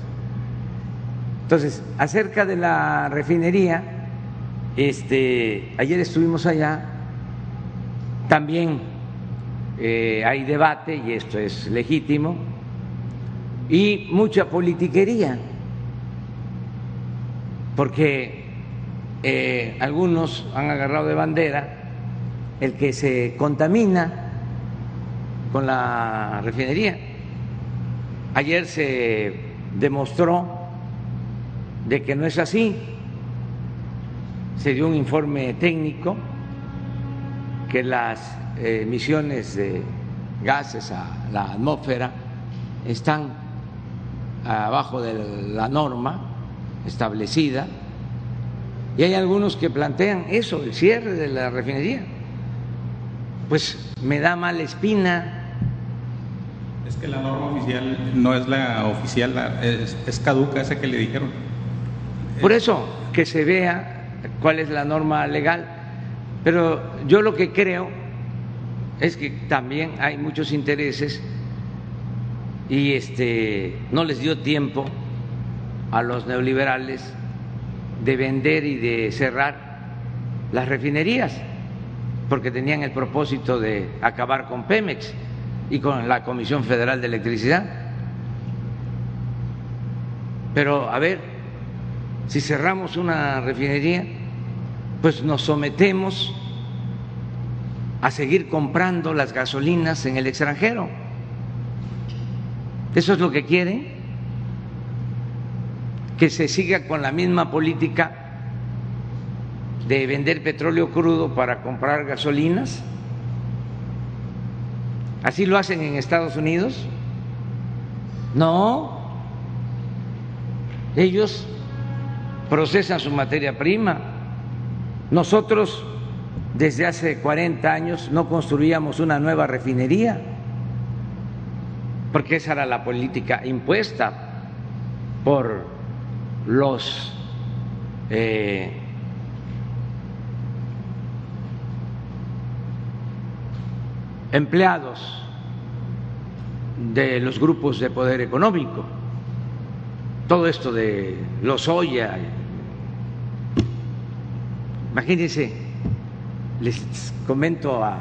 Entonces, acerca de la refinería, este, ayer estuvimos allá también eh, hay debate, y esto es legítimo, y mucha politiquería, porque eh, algunos han agarrado de bandera el que se contamina con la refinería. Ayer se demostró de que no es así. Se dio un informe técnico que las eh, emisiones de gases a la atmósfera están abajo de la norma establecida y hay algunos que plantean eso, el cierre de la refinería. Pues me da mala espina. Es que la norma oficial no es la oficial, es, es caduca esa que le dijeron. Por eso, que se vea cuál es la norma legal pero yo lo que creo es que también hay muchos intereses y este no les dio tiempo a los neoliberales de vender y de cerrar las refinerías porque tenían el propósito de acabar con Pemex y con la Comisión Federal de Electricidad. Pero a ver, si cerramos una refinería, pues nos sometemos a seguir comprando las gasolinas en el extranjero. ¿Eso es lo que quieren? Que se siga con la misma política de vender petróleo crudo para comprar gasolinas. ¿Así lo hacen en Estados Unidos? No. Ellos procesan su materia prima nosotros desde hace 40 años no construíamos una nueva refinería. porque esa era la política impuesta por los eh, empleados de los grupos de poder económico. Todo esto de los Oya. Imagínense, les comento a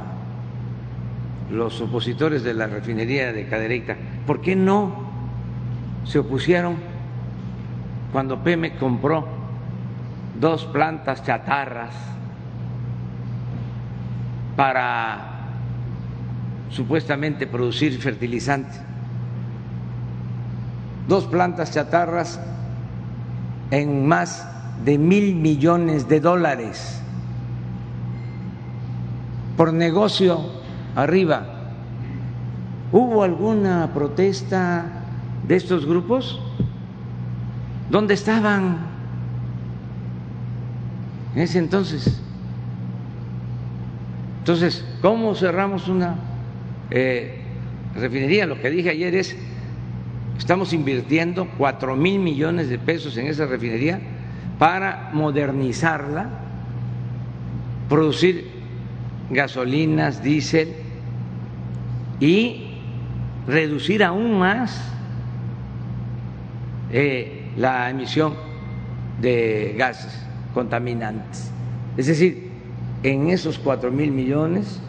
los opositores de la refinería de Cadereyta, ¿por qué no se opusieron cuando Peme compró dos plantas chatarras para supuestamente producir fertilizante. Dos plantas chatarras en más de mil millones de dólares por negocio arriba. ¿Hubo alguna protesta de estos grupos? ¿Dónde estaban en ese entonces? Entonces, ¿cómo cerramos una eh, refinería. Lo que dije ayer es, estamos invirtiendo cuatro mil millones de pesos en esa refinería para modernizarla, producir gasolinas, diésel y reducir aún más eh, la emisión de gases contaminantes. Es decir, en esos cuatro mil millones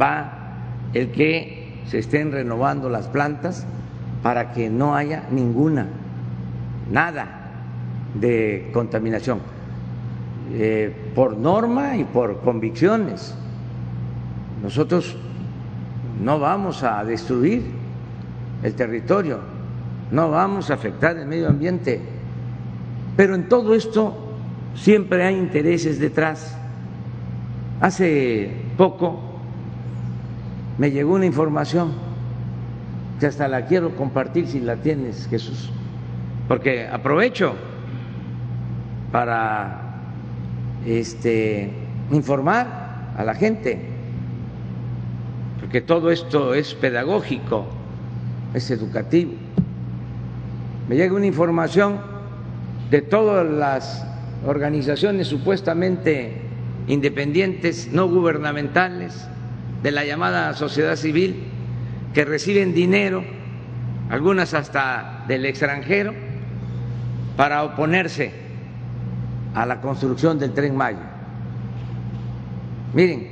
va el que se estén renovando las plantas para que no haya ninguna, nada de contaminación, eh, por norma y por convicciones. Nosotros no vamos a destruir el territorio, no vamos a afectar el medio ambiente, pero en todo esto siempre hay intereses detrás. Hace poco me llegó una información que hasta la quiero compartir si la tienes, Jesús, porque aprovecho para este, informar a la gente, porque todo esto es pedagógico, es educativo. Me llega una información de todas las organizaciones supuestamente independientes, no gubernamentales, de la llamada sociedad civil que reciben dinero, algunas hasta del extranjero, para oponerse a la construcción del tren Maya. Miren,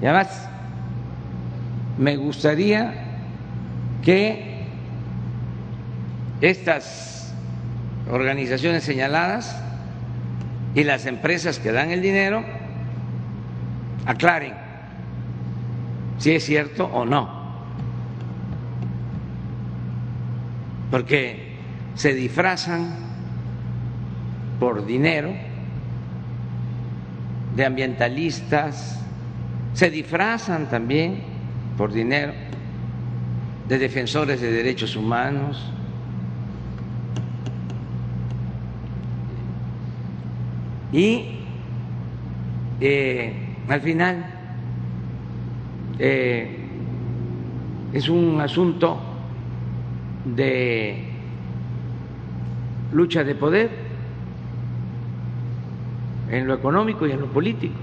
y además me gustaría que estas organizaciones señaladas y las empresas que dan el dinero aclaren si es cierto o no. Porque se disfrazan por dinero de ambientalistas, se disfrazan también por dinero de defensores de derechos humanos. Y eh, al final eh, es un asunto de lucha de poder en lo económico y en lo político.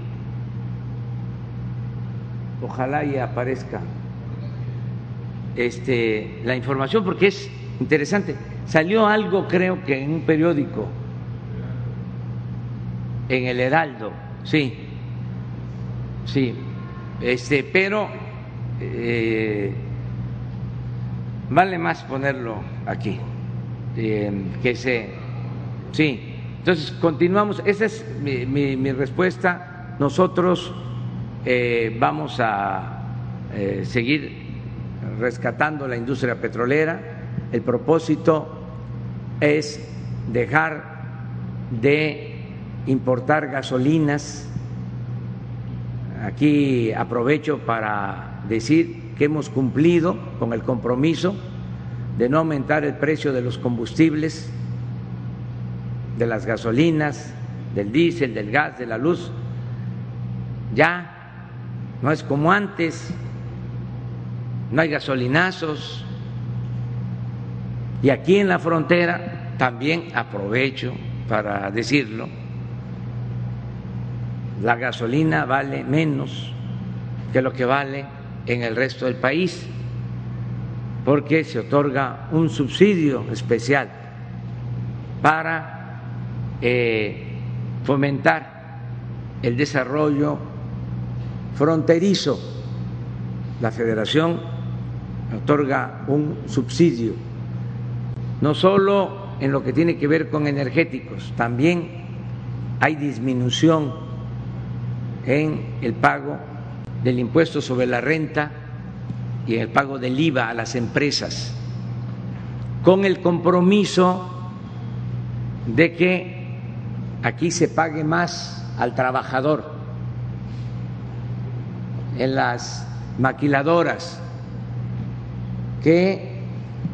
Ojalá y aparezca este, la información porque es interesante. Salió algo, creo que en un periódico, en el Heraldo, sí, sí, este, pero eh, vale más ponerlo aquí, eh, que se, sí. Entonces continuamos. Esa es mi, respuesta. Nosotros eh, vamos a seguir rescatando la industria petrolera. El propósito es dejar de importar gasolinas Aquí aprovecho para decir que hemos cumplido con el compromiso de no aumentar el precio de los combustibles, de las gasolinas, del diésel, del gas, de la luz. Ya no es como antes, no hay gasolinazos, Y aquí en la frontera también aprovecho para decirlo, la gasolina vale menos que lo que vale en el resto del país, porque se otorga un subsidio especial para eh, fomentar el desarrollo fronterizo. La federación otorga un subsidio, no solo en lo que tiene que ver con energéticos, también hay disminución en el pago del impuesto sobre la renta y en el pago del IVA a las empresas, con el compromiso de que aquí se pague más al trabajador en las maquiladoras, que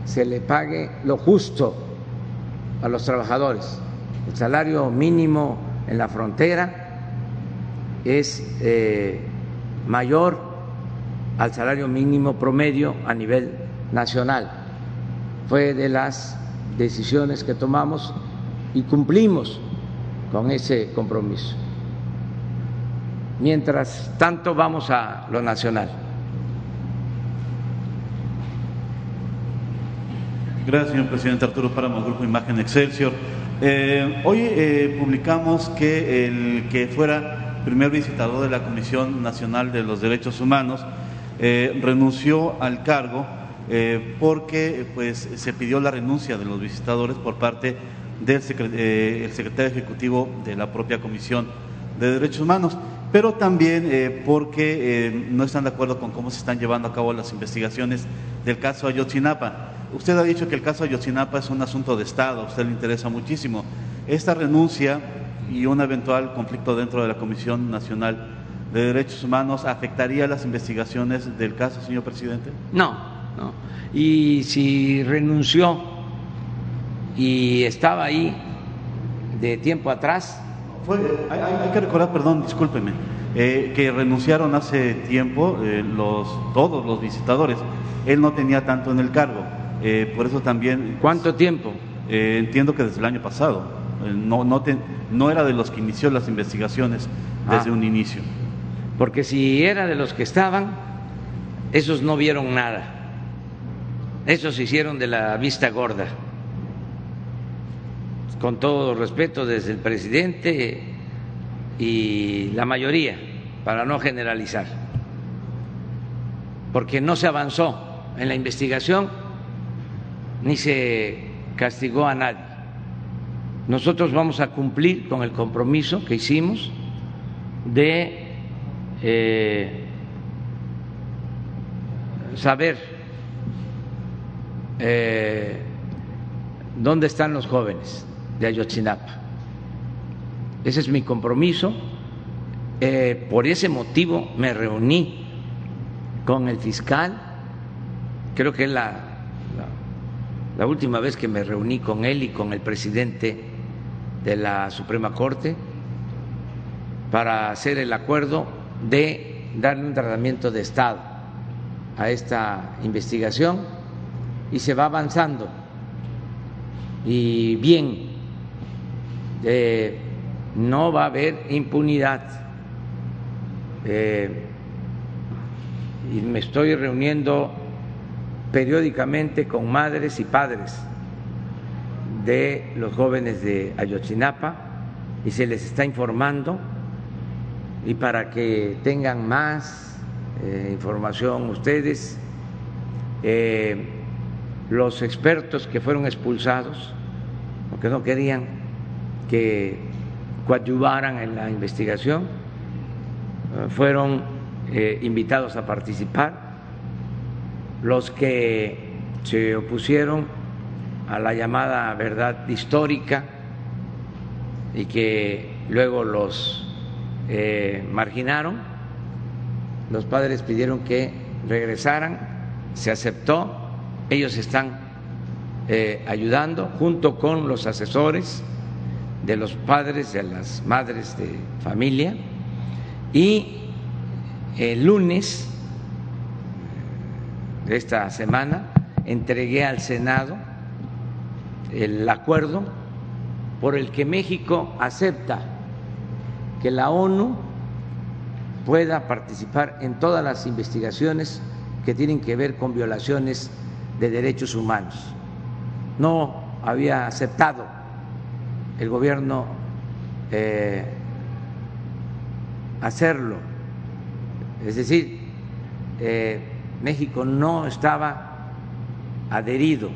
se le pague lo justo a los trabajadores. El salario mínimo en la frontera es eh, mayor al salario mínimo promedio a nivel nacional. Fue de las decisiones que tomamos y cumplimos con ese compromiso. Mientras tanto, vamos a lo nacional. Gracias, señor presidente Arturo Páramo, Grupo Imagen Excelsior. Eh, hoy eh, publicamos que el que fuera primer visitador de la Comisión Nacional de los Derechos Humanos eh, renunció al cargo porque pues, se pidió la renuncia de los visitadores por parte del secretario ejecutivo de la propia Comisión de Derechos Humanos pero también eh, porque eh, no están de acuerdo con cómo se están llevando a cabo las investigaciones del caso Ayotzinapa. Usted ha dicho que el caso Ayotzinapa es un asunto de Estado, a usted le interesa muchísimo. Esta renuncia y un eventual conflicto dentro de la Comisión Nacional de Derechos Humanos afectaría las investigaciones del caso, señor presidente? No, no. Y si renunció y estaba ahí de tiempo atrás, hay, que recordar, perdón, discúlpeme, eh, que renunciaron hace tiempo eh, los, todos los visitadores. Él no tenía tanto en el cargo, eh, por eso también... ¿Cuánto tiempo? entiendo que desde el año pasado. no, no, no era de los que inició las investigaciones desde ah. un inicio. Porque si era de los que estaban, esos no vieron nada. Esos se hicieron de la vista gorda con todo respeto desde el presidente y la mayoría, para no generalizar, porque no se avanzó en la investigación ni se castigó a nadie. Nosotros vamos a cumplir con el compromiso que hicimos de eh, saber eh, dónde están los jóvenes de Ayotzinapa. Ese es mi compromiso. Eh, por ese motivo me reuní con el fiscal, creo que es la, la, última vez que me reuní con él y con el presidente de la Suprema Corte para hacer el acuerdo de darle un tratamiento de Estado a esta investigación y se va avanzando y bien eh, no va a haber impunidad. Eh, y me estoy reuniendo periódicamente con madres y padres de los jóvenes de Ayotzinapa y se les está informando y para que tengan más eh, información ustedes, los expertos que fueron expulsados, porque no querían que coadyuvaran en la investigación, eh, fueron eh, invitados a participar. Los que se opusieron a la llamada verdad histórica y que luego los eh, marginaron, los padres pidieron que regresaran, se aceptó, ellos están ayudando junto con los asesores de los padres, de las madres de familia y el lunes de esta semana entregué al Senado el acuerdo por el que México acepta que la ONU pueda participar en todas las investigaciones que tienen que ver con violaciones de derechos humanos. No había aceptado el gobierno eh, hacerlo. Es decir, eh, México no estaba adherido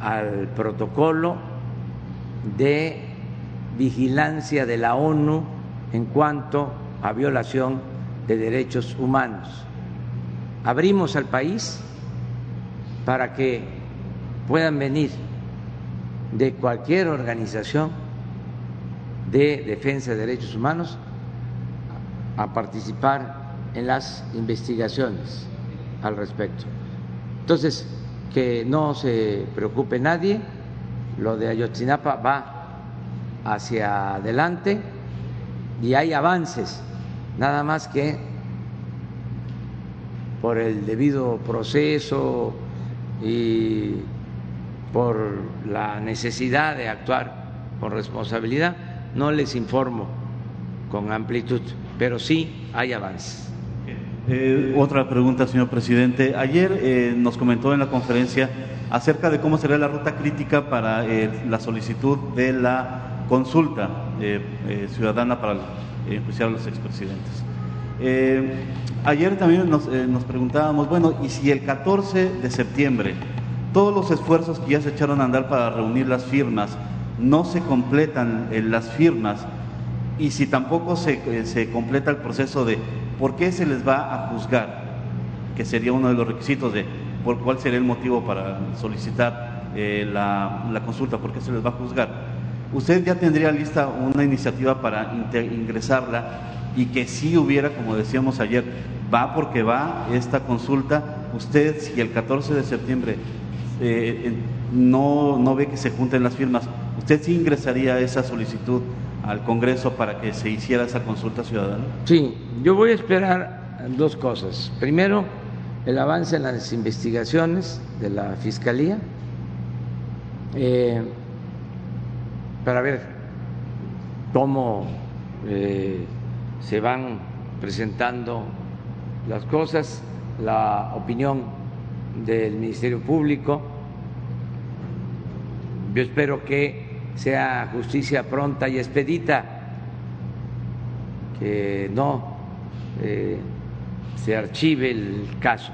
al protocolo de vigilancia de la ONU en cuanto a violación de derechos humanos. Abrimos al país para que puedan venir de cualquier organización de defensa de derechos humanos a participar en las investigaciones al respecto. Entonces, que no se preocupe nadie, lo de Ayotzinapa va hacia adelante y hay avances, nada más que por el debido proceso y por la necesidad de actuar con responsabilidad, no les informo con amplitud, pero sí hay avances. Eh, otra pregunta, señor presidente. Ayer eh, nos comentó en la conferencia acerca de cómo sería la ruta crítica para eh, la solicitud de la consulta ciudadana para enjuiciar a los expresidentes. ayer también nos, nos preguntábamos, bueno, ¿y si el 14 de septiembre todos los esfuerzos que ya se echaron a andar para reunir las firmas no se completan las firmas y si tampoco se, se completa el proceso de ¿por qué se les va a juzgar? Que sería uno de los requisitos de por cuál sería el motivo para solicitar eh, la, consulta, ¿por qué se les va a juzgar? Usted ya tendría lista una iniciativa para ingresarla y que si hubiera, como decíamos ayer, va porque va esta consulta. Usted, si el 14 de septiembre eh, no, no ve que se junten las firmas, ¿usted sí ingresaría esa solicitud al Congreso para que se hiciera esa consulta ciudadana? Sí, yo voy a esperar dos cosas. Primero, el avance en las investigaciones de la Fiscalía eh, para ver cómo eh, se van presentando las cosas, la opinión del Ministerio Público. Yo espero que sea justicia pronta y expedita, que no eh, se archive el caso.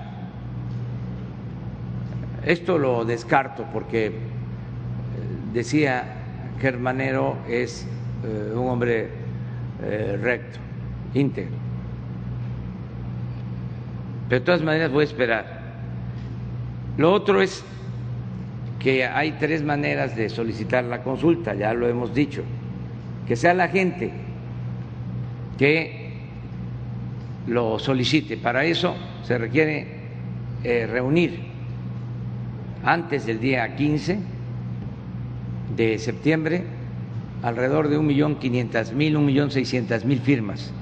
Esto lo descarto porque eh, decía Germanero es eh, un hombre recto, íntegro. Pero de todas maneras voy a esperar. Lo otro es que hay tres maneras de solicitar la consulta, ya lo hemos dicho, que sea la gente que lo solicite. Para eso se requiere eh, reunir antes del día 15 de septiembre alrededor de un millón quinientas mil, un millón seiscientas mil firmas.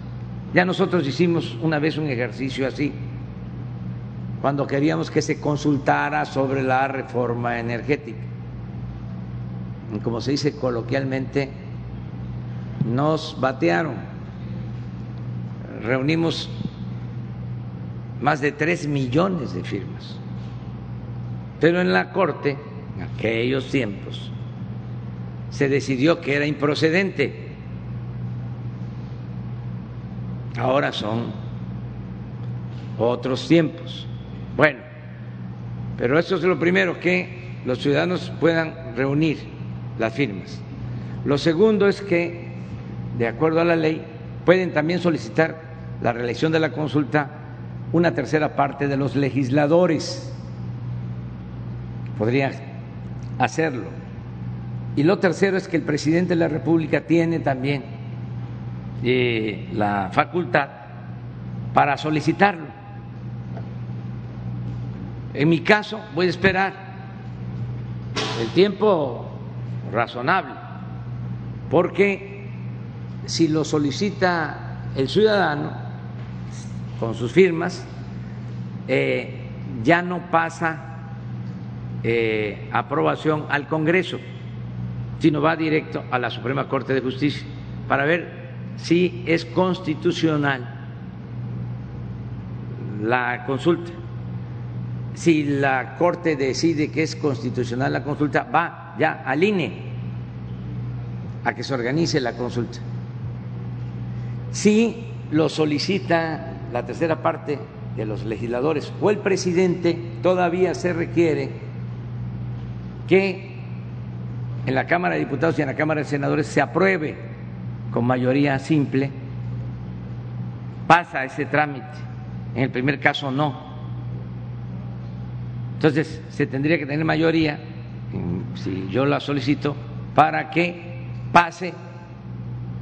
Ya nosotros hicimos una vez un ejercicio así cuando queríamos que se consultara sobre la reforma energética. como se dice coloquialmente, nos batearon. Reunimos más de tres millones de firmas. Pero en la Corte, en aquellos tiempos, se decidió que era improcedente. Ahora son otros tiempos. Bueno, pero eso es lo primero, que los ciudadanos puedan reunir las firmas. Lo segundo es que, de acuerdo a la ley, pueden también solicitar la reelección de la consulta una tercera parte de los legisladores. Podría hacerlo. Y lo tercero es que el presidente de la República tiene también eh, la facultad para solicitarlo. En mi caso voy a esperar el tiempo razonable, porque si lo solicita el ciudadano con sus firmas, eh, ya no pasa eh, aprobación al Congreso, sino va directo a la Suprema Corte de Justicia para ver si es constitucional la consulta. Si la Corte decide que es constitucional la consulta, va ya al INE a que se organice la consulta. Si lo solicita la tercera parte de los legisladores o el presidente, todavía se requiere que en la Cámara de Diputados y en la Cámara de Senadores se apruebe con mayoría simple. Pasa ese trámite. En el primer caso no. Entonces se tendría que tener mayoría, si yo la solicito, para que pase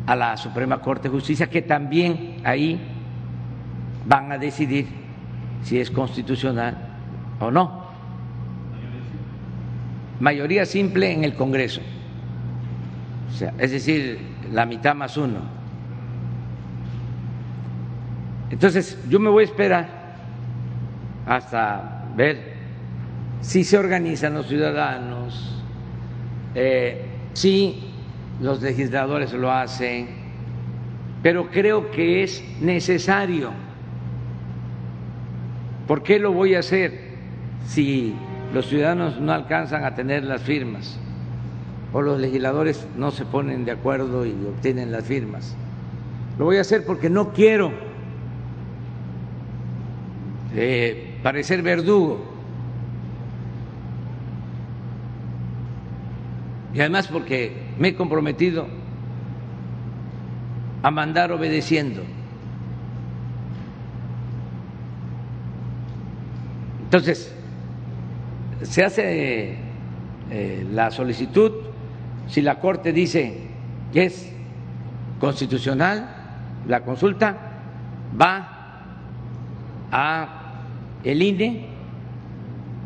a la Suprema Corte de Justicia, que también ahí van a decidir si es constitucional o no. Mayoría simple en el Congreso. O sea, es decir, la mitad más uno. Entonces, yo me voy a esperar hasta ver si se organizan los ciudadanos, eh, si los legisladores lo hacen, pero creo que es necesario. ¿Por qué lo voy a hacer si los ciudadanos no alcanzan a tener las firmas o los legisladores no se ponen de acuerdo y obtienen las firmas? Lo voy a hacer porque no quiero eh, parecer verdugo y además porque me he comprometido a mandar obedeciendo. Entonces, se hace eh, la solicitud, si la Corte dice que es constitucional, la consulta va a el INE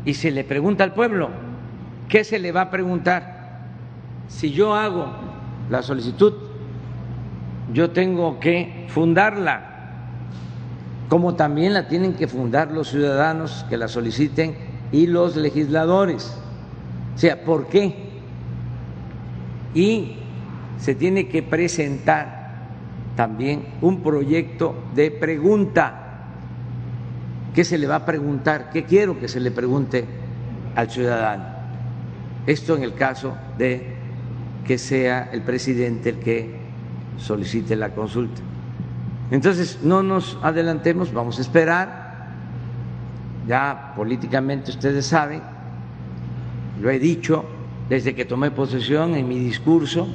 y se le pregunta al pueblo, ¿qué se le va a preguntar? Si yo hago la solicitud, yo tengo que fundarla, como también la tienen que fundar los ciudadanos que la soliciten y los legisladores. O sea, ¿por qué? Y se tiene que presentar también un proyecto de pregunta. ¿Qué se le va a preguntar? ¿Qué quiero que se le pregunte al ciudadano? Esto en el caso de que sea el presidente el que solicite la consulta. Entonces, no nos adelantemos, vamos a esperar. Ya políticamente ustedes saben, lo he dicho desde que tomé posesión en mi discurso,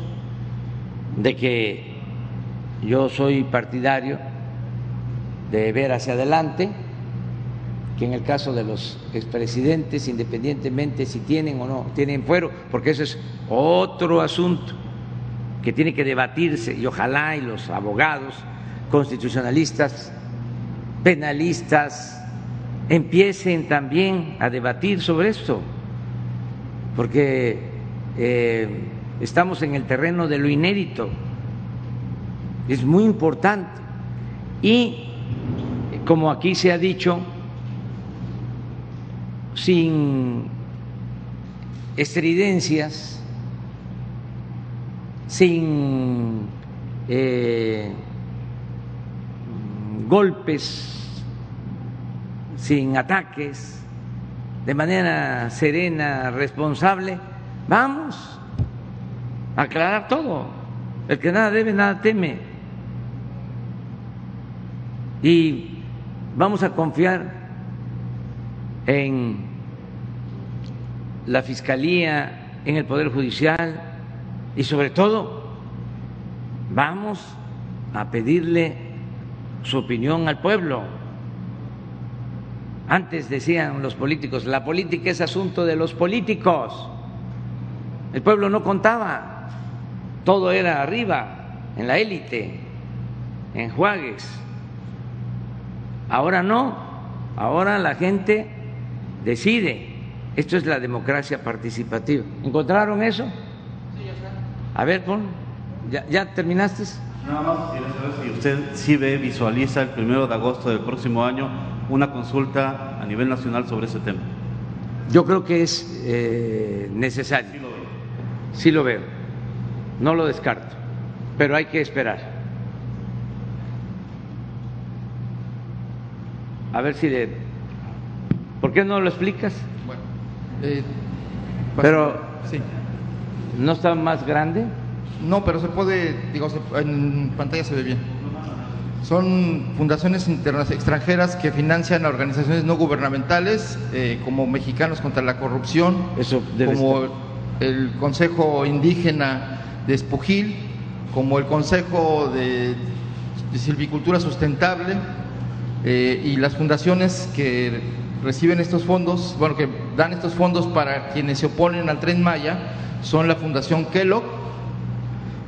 de que yo soy partidario de ver hacia adelante que en el caso de los expresidentes, independientemente si tienen o no tienen fuero, porque eso es otro asunto que tiene que debatirse y ojalá y los abogados constitucionalistas, penalistas, empiecen también a debatir sobre esto, porque eh, estamos en el terreno de lo inédito, es muy importante. Y como aquí se ha dicho, sin estridencias, sin eh, golpes, sin ataques, de manera serena, responsable, vamos a aclarar todo. El que nada debe, nada teme. Y vamos a confiar en la Fiscalía, en el Poder Judicial y sobre todo vamos a pedirle su opinión al pueblo. Antes decían los políticos, la política es asunto de los políticos. El pueblo no contaba, todo era arriba, en la élite, en Juárez. Ahora no, ahora la gente decide. Esto es la democracia participativa. ¿Encontraron eso? Sí, ya está. A ver, pon. ¿Ya, ya terminaste? Nada más si usted sí ve, visualiza el primero de agosto del próximo año una consulta a nivel nacional sobre ese tema. yo creo que es eh, necesario. Sí lo veo, no lo descarto, pero hay que esperar. A ver si le... ¿Por qué no lo explicas? Bueno, eh, Pero sí. ¿no está más grande? No, pero se puede, digo, se- en pantalla se ve bien. Son fundaciones extranjeras que financian a organizaciones no gubernamentales, eh, como Mexicanos contra la Corrupción, Eso como el Consejo Indígena de Espujil, como el Consejo de, de Silvicultura Sustentable eh, y las fundaciones que reciben estos fondos, bueno, que dan estos fondos para quienes se oponen al Tren Maya, son la Fundación Kellogg,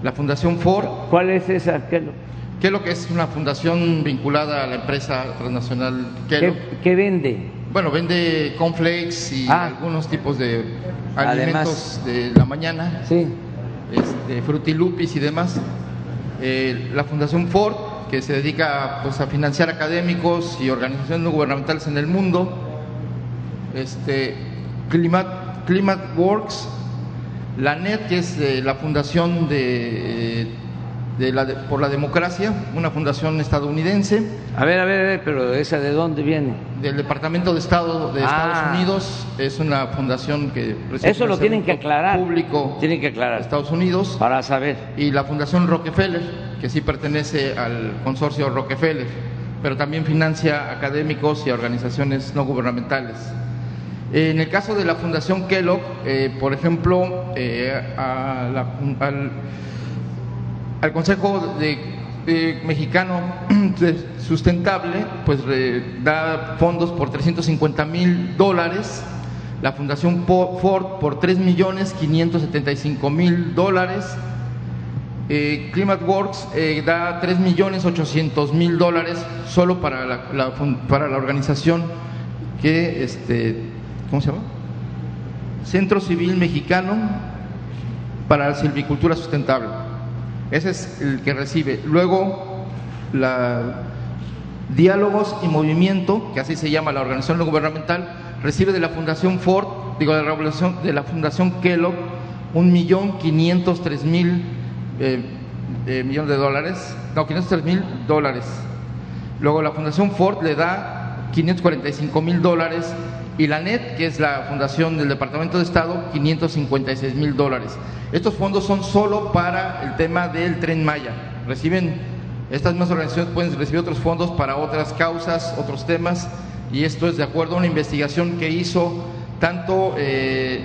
la Fundación Ford, ¿Cuál es esa? ¿Qué, lo- Kellogg es una fundación vinculada a la empresa transnacional Kellogg. qué- qué vende? Bueno, vende cornflakes y Ah. algunos tipos de Además. alimentos de la mañana, Sí. este, frutilupis y demás. Eh, la Fundación Ford, que se dedica pues, a financiar académicos y organizaciones no gubernamentales en el mundo. Este, Climat, Climate Works, la NET, que es eh, la fundación de, de la de- por la democracia, una fundación estadounidense A ver, a ver, a ver, pero esa de dónde viene? del Departamento de Estado de Ah. Estados Unidos. Es una fundación que recibe Eso lo tienen que aclarar. Público Tienen que aclarar. de Estados Unidos. Para saber. Y la Fundación Rockefeller, que sí pertenece al consorcio Rockefeller, pero también financia académicos y organizaciones no gubernamentales. En el caso de la Fundación Kellogg, eh, por ejemplo, eh, a la- al, al Consejo Mexicano Sustentable, pues da fondos por 350 mil dólares, la Fundación Ford por 3 millones 575 mil dólares, eh, Climate Works eh, da 3 millones 800 mil dólares solo para la, la para la organización que, este, ¿cómo se llama? Centro Civil Mexicano para la Silvicultura Sustentable. Ese es el que recibe. Luego, la Diálogos y Movimiento, que así se llama la organización no gubernamental, recibe de la Fundación Ford, digo, de la, de la Fundación Kellogg, un millón quinientos tres mil eh, eh, millones de dólares, no, 503 mil dólares. Luego la Fundación Ford le da 545 mil dólares y la NET, que es la fundación del Departamento de Estado, 556 mil dólares. Estos fondos son solo para el tema del tren Maya. Reciben, estas mismas organizaciones pueden recibir otros fondos para otras causas, otros temas, y esto es de acuerdo a una investigación que hizo tanto, eh,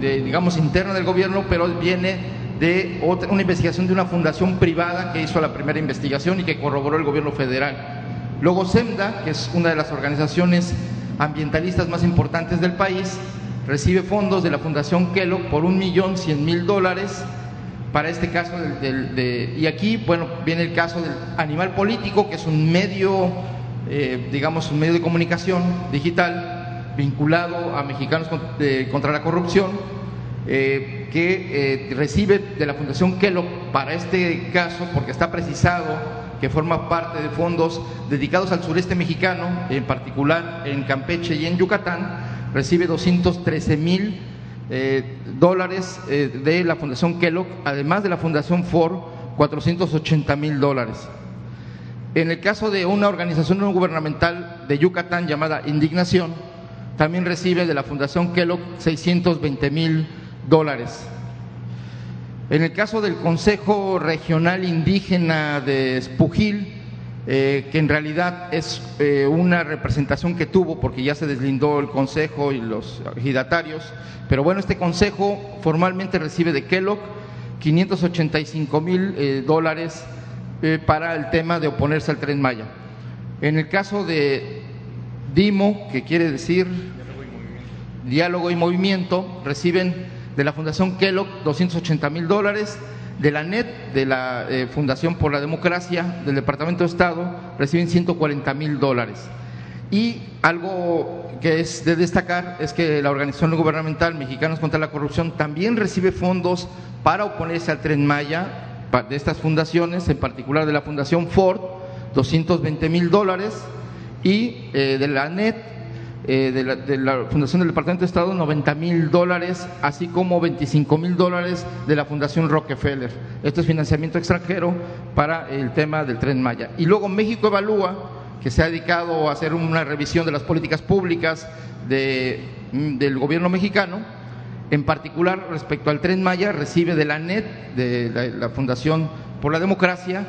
de, digamos, interna del gobierno, pero viene de otra, una investigación de una fundación privada que hizo la primera investigación y que corroboró el gobierno federal. Luego SEMDA, que es una de las organizaciones ambientalistas más importantes del país, recibe fondos de la Fundación Kellogg por un millón cien mil dólares para este caso del, del- de- y aquí bueno viene el caso del animal político que es un medio eh, digamos un medio de comunicación digital vinculado a mexicanos contra la corrupción eh, que eh, recibe de la Fundación Kellogg para este caso, porque está precisado que forma parte de fondos dedicados al sureste mexicano, en particular en Campeche y en Yucatán, recibe 213 mil eh, dólares eh, de la Fundación Kellogg, además de la Fundación Ford, 480 mil dólares. En el caso de una organización no gubernamental de Yucatán llamada Indignación, también recibe de la Fundación Kellogg 620 mil dólares. En el caso del Consejo Regional Indígena de Espujil, eh, que en realidad es eh, una representación que tuvo, porque ya se deslindó el Consejo y los ejidatarios, pero bueno, este Consejo formalmente recibe de Kellogg 585 mil eh, dólares para el tema de oponerse al tren Maya. En el caso de DIMO, que quiere decir Diálogo y Movimiento, reciben de la Fundación Kellogg 280 mil dólares, de la NET, de la eh, Fundación por la Democracia, del Departamento de Estado, reciben 140 mil dólares. Y algo que es de destacar es que la organización gubernamental Mexicanos contra la Corrupción también recibe fondos para oponerse al tren Maya de estas fundaciones, en particular de la Fundación Ford, 220 mil dólares, y eh, de la NET eh, de, la, de, la, Fundación del Departamento de Estado 90 mil dólares, así como 25 mil dólares de la Fundación Rockefeller. Esto es financiamiento extranjero para el tema del tren Maya. Y luego México Evalúa, que se ha dedicado a hacer una revisión de las políticas públicas de, del gobierno mexicano, en particular respecto al tren Maya, recibe de la NET, de la Fundación por la Democracia,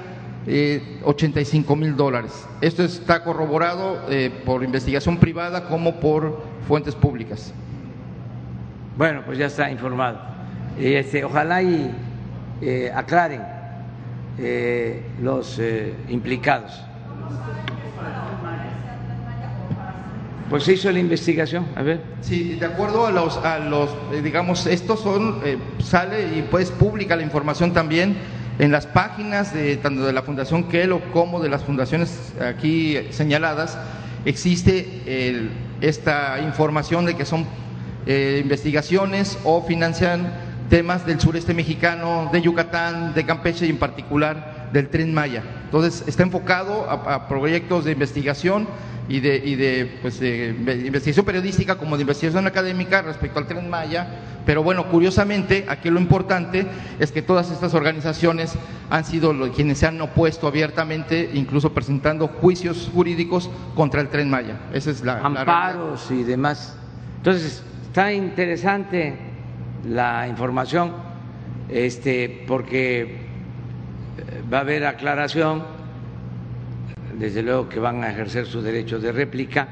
eh, 85 mil dólares. Esto está corroborado eh, por investigación privada como por fuentes públicas. Bueno, pues ya está informado. Este, ojalá y eh, aclaren eh, los implicados. Pues se hizo la investigación, a ver. Sí, de acuerdo a los, a los digamos, estos son, sale y pues pública la información también en las páginas de tanto de la Fundación Kelo como de las fundaciones aquí señaladas existe el, esta información de que son eh, investigaciones o financian temas del sureste mexicano, de Yucatán, de Campeche y en particular del Tren Maya. Entonces está enfocado a, a proyectos de investigación y de, y de, pues, de investigación periodística como de investigación académica respecto al Tren Maya, pero bueno, curiosamente, aquí lo importante es que todas estas organizaciones han sido quienes se han opuesto abiertamente, incluso presentando juicios jurídicos contra el Tren Maya. Esa es la amparos y demás. Entonces, está interesante la información este porque va a haber aclaración desde luego que van a ejercer su derecho de réplica.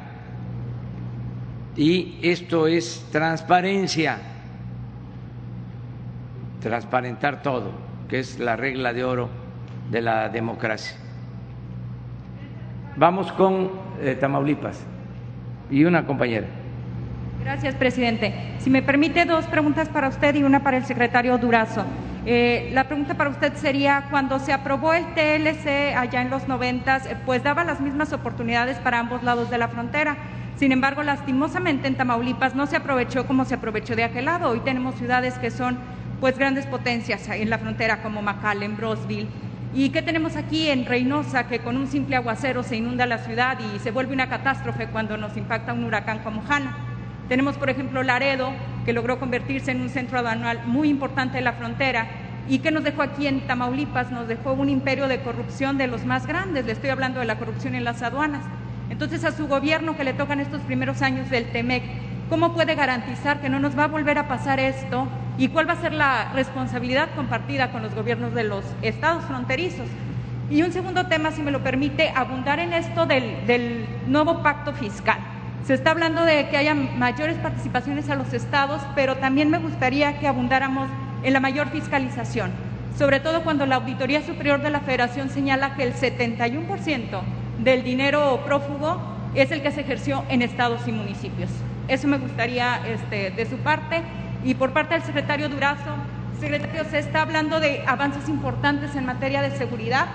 Y esto es transparencia, transparentar todo, que es la regla de oro de la democracia. Vamos con eh, Tamaulipas y una compañera. Gracias, presidente. Si me permite, dos preguntas para usted y una para el secretario Durazo. Eh, la pregunta para usted sería, cuando se aprobó el TLC allá en los noventas, eh, pues daba las mismas oportunidades para ambos lados de la frontera. Sin embargo, lastimosamente en Tamaulipas no se aprovechó como se aprovechó de aquel lado. Hoy tenemos ciudades que son pues grandes potencias en la frontera como McAllen, Brosville. ¿Y qué tenemos aquí en Reynosa que con un simple aguacero se inunda la ciudad y se vuelve una catástrofe cuando nos impacta un huracán como Hanna? Tenemos, por ejemplo, Laredo, que logró convertirse en un centro aduanal muy importante de la frontera y que nos dejó aquí en Tamaulipas, nos dejó un imperio de corrupción de los más grandes, le estoy hablando de la corrupción en las aduanas. Entonces, a su gobierno que le tocan estos primeros años del TEMEC, ¿cómo puede garantizar que no nos va a volver a pasar esto? ¿Y cuál va a ser la responsabilidad compartida con los gobiernos de los estados fronterizos? Y un segundo tema, si me lo permite, abundar en esto del, del nuevo pacto fiscal. Se está hablando de que haya mayores participaciones a los estados, pero también me gustaría que abundáramos en la mayor fiscalización, sobre todo cuando la Auditoría Superior de la Federación señala que el 71% del dinero prófugo es el que se ejerció en estados y municipios. Eso me gustaría este, de su parte. Y por parte del secretario Durazo, secretario, se está hablando de avances importantes en materia de seguridad,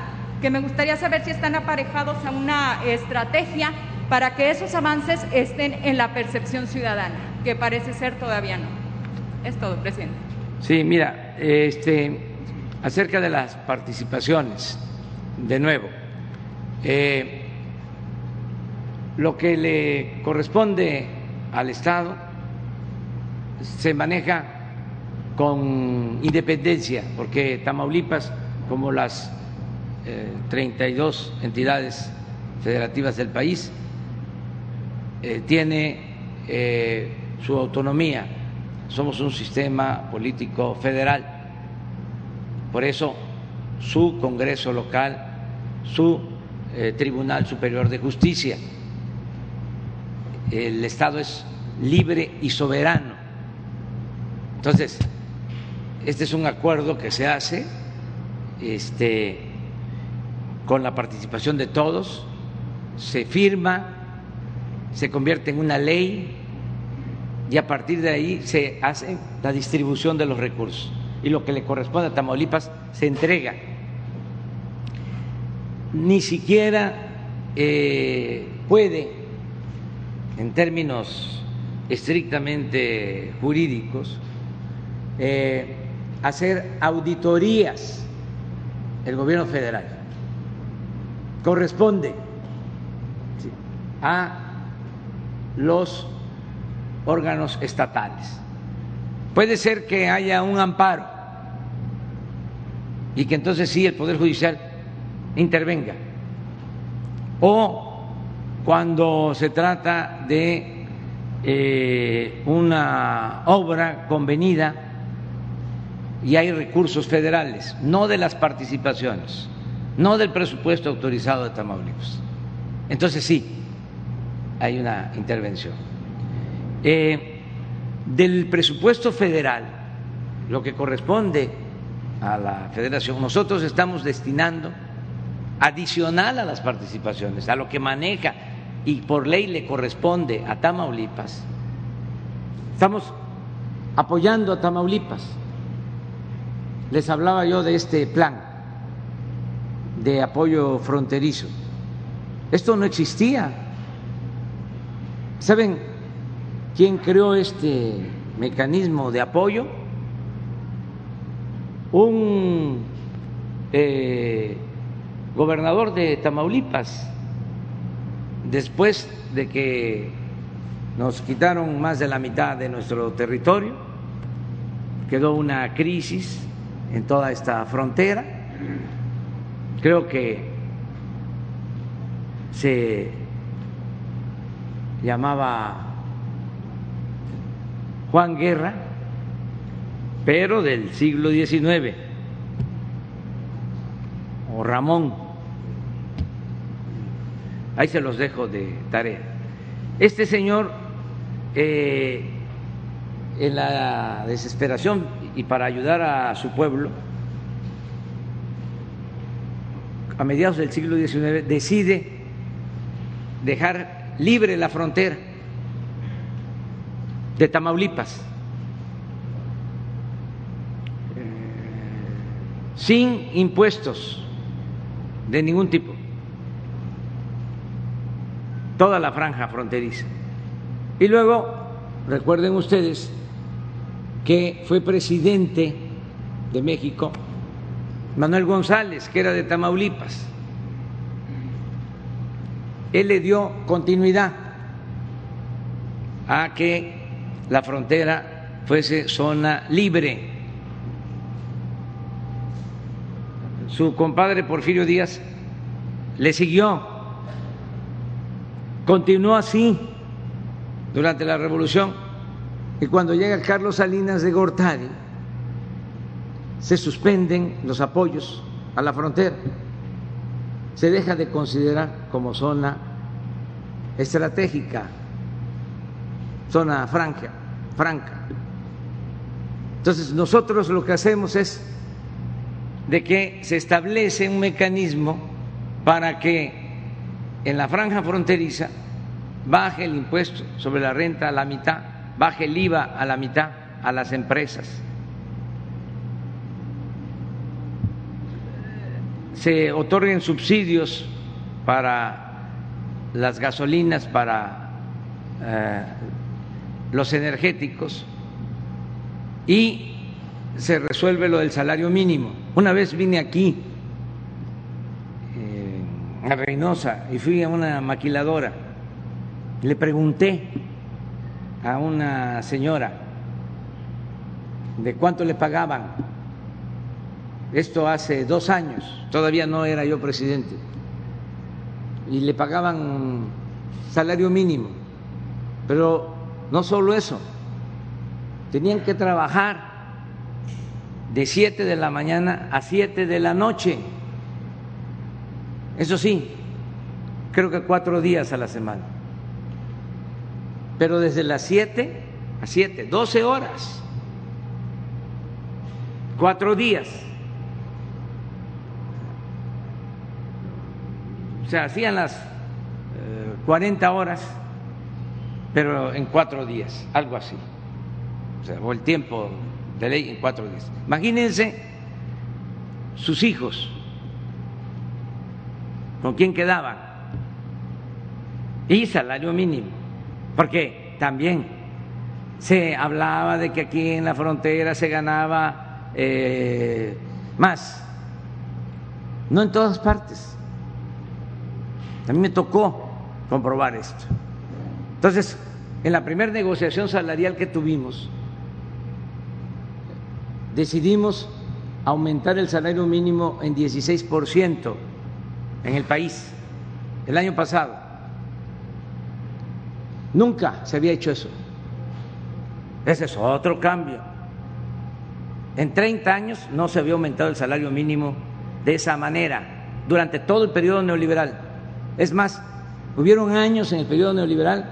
que me gustaría saber si están aparejados a una estrategia para que esos avances estén en la percepción ciudadana, que parece ser todavía no. Es todo, presidente. Sí, mira, este, acerca de las participaciones, de nuevo, eh, lo que le corresponde al Estado se maneja con independencia, porque Tamaulipas, como las eh, 32 entidades federativas del país, eh, tiene eh, su autonomía. Somos un sistema político federal. Por eso su Congreso local, su eh, Tribunal Superior de Justicia, el Estado es libre y soberano. Entonces, este es un acuerdo que se hace este, con la participación de todos, se firma se convierte en una ley y a partir de ahí se hace la distribución de los recursos y lo que le corresponde a Tamaulipas se entrega. Ni siquiera eh, puede, en términos estrictamente jurídicos, eh, hacer auditorías el gobierno federal. Corresponde a los órganos estatales. Puede ser que haya un amparo y que entonces sí el Poder Judicial intervenga. O cuando se trata de eh, una obra convenida y hay recursos federales, no de las participaciones, no del presupuesto autorizado de Tamaulipas. Entonces sí, hay una intervención. Eh, del presupuesto federal, lo que corresponde a la federación, nosotros estamos destinando adicional a las participaciones, a lo que maneja y por ley le corresponde a Tamaulipas, estamos apoyando a Tamaulipas. Les hablaba yo de este plan de apoyo fronterizo. Esto no existía. ¿Saben quién creó este mecanismo de apoyo? Un eh, gobernador de Tamaulipas, después de que nos quitaron más de la mitad de nuestro territorio, quedó una crisis en toda esta frontera, creo que se llamaba Juan Guerra, pero del siglo XIX, o Ramón. Ahí se los dejo de tarea. Este señor, eh, en la desesperación y para ayudar a su pueblo, a mediados del siglo XIX, decide dejar libre la frontera de Tamaulipas, sin impuestos de ningún tipo, toda la franja fronteriza. Y luego, recuerden ustedes que fue presidente de México Manuel González, que era de Tamaulipas. Él le dio continuidad a que la frontera fuese zona libre. Su compadre Porfirio Díaz le siguió, continuó así durante la revolución y cuando llega Carlos Salinas de Gortari se suspenden los apoyos a la frontera, se deja de considerar como zona estratégica zona franca, franca. Entonces nosotros lo que hacemos es de que se establece un mecanismo para que en la franja fronteriza baje el impuesto sobre la renta a la mitad, baje el IVA a la mitad a las empresas. Se otorguen subsidios para las gasolinas, para eh, los energéticos y se resuelve lo del salario mínimo. Una vez vine aquí eh, a Reynosa y fui a una maquiladora, le pregunté a una señora de cuánto le pagaban. Esto hace dos años, todavía no era yo presidente, y le pagaban salario mínimo, pero no solo eso, tenían que trabajar de 7 de la mañana a 7 de la noche. Eso sí, creo que cuatro días a la semana. Pero desde las 7 a 7, 12 horas, cuatro días. O sea, hacían las 40 eh, horas pero en cuatro días, algo así. O, sea, o el tiempo de ley en cuatro días. Imagínense sus hijos, con quién quedaban, y salario mínimo, porque también se hablaba de que aquí en la frontera se ganaba eh, más, no en todas partes. A mí me tocó comprobar esto. Entonces, en la primera negociación salarial que tuvimos, decidimos aumentar el salario mínimo en 16% en el país el año pasado. Nunca se había hecho eso. Ese es otro cambio. En 30 años no se había aumentado el salario mínimo de esa manera durante todo el periodo neoliberal. Es más, hubieron años en el periodo neoliberal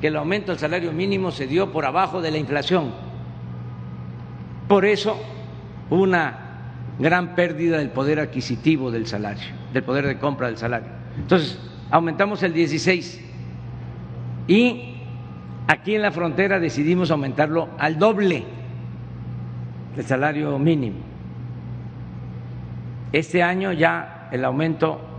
que el aumento del salario mínimo se dio por abajo de la inflación. Por eso hubo una gran pérdida del poder adquisitivo del salario, del poder de compra del salario. Entonces, aumentamos el 16 y aquí en la frontera decidimos aumentarlo al doble del salario mínimo. Este año ya el aumento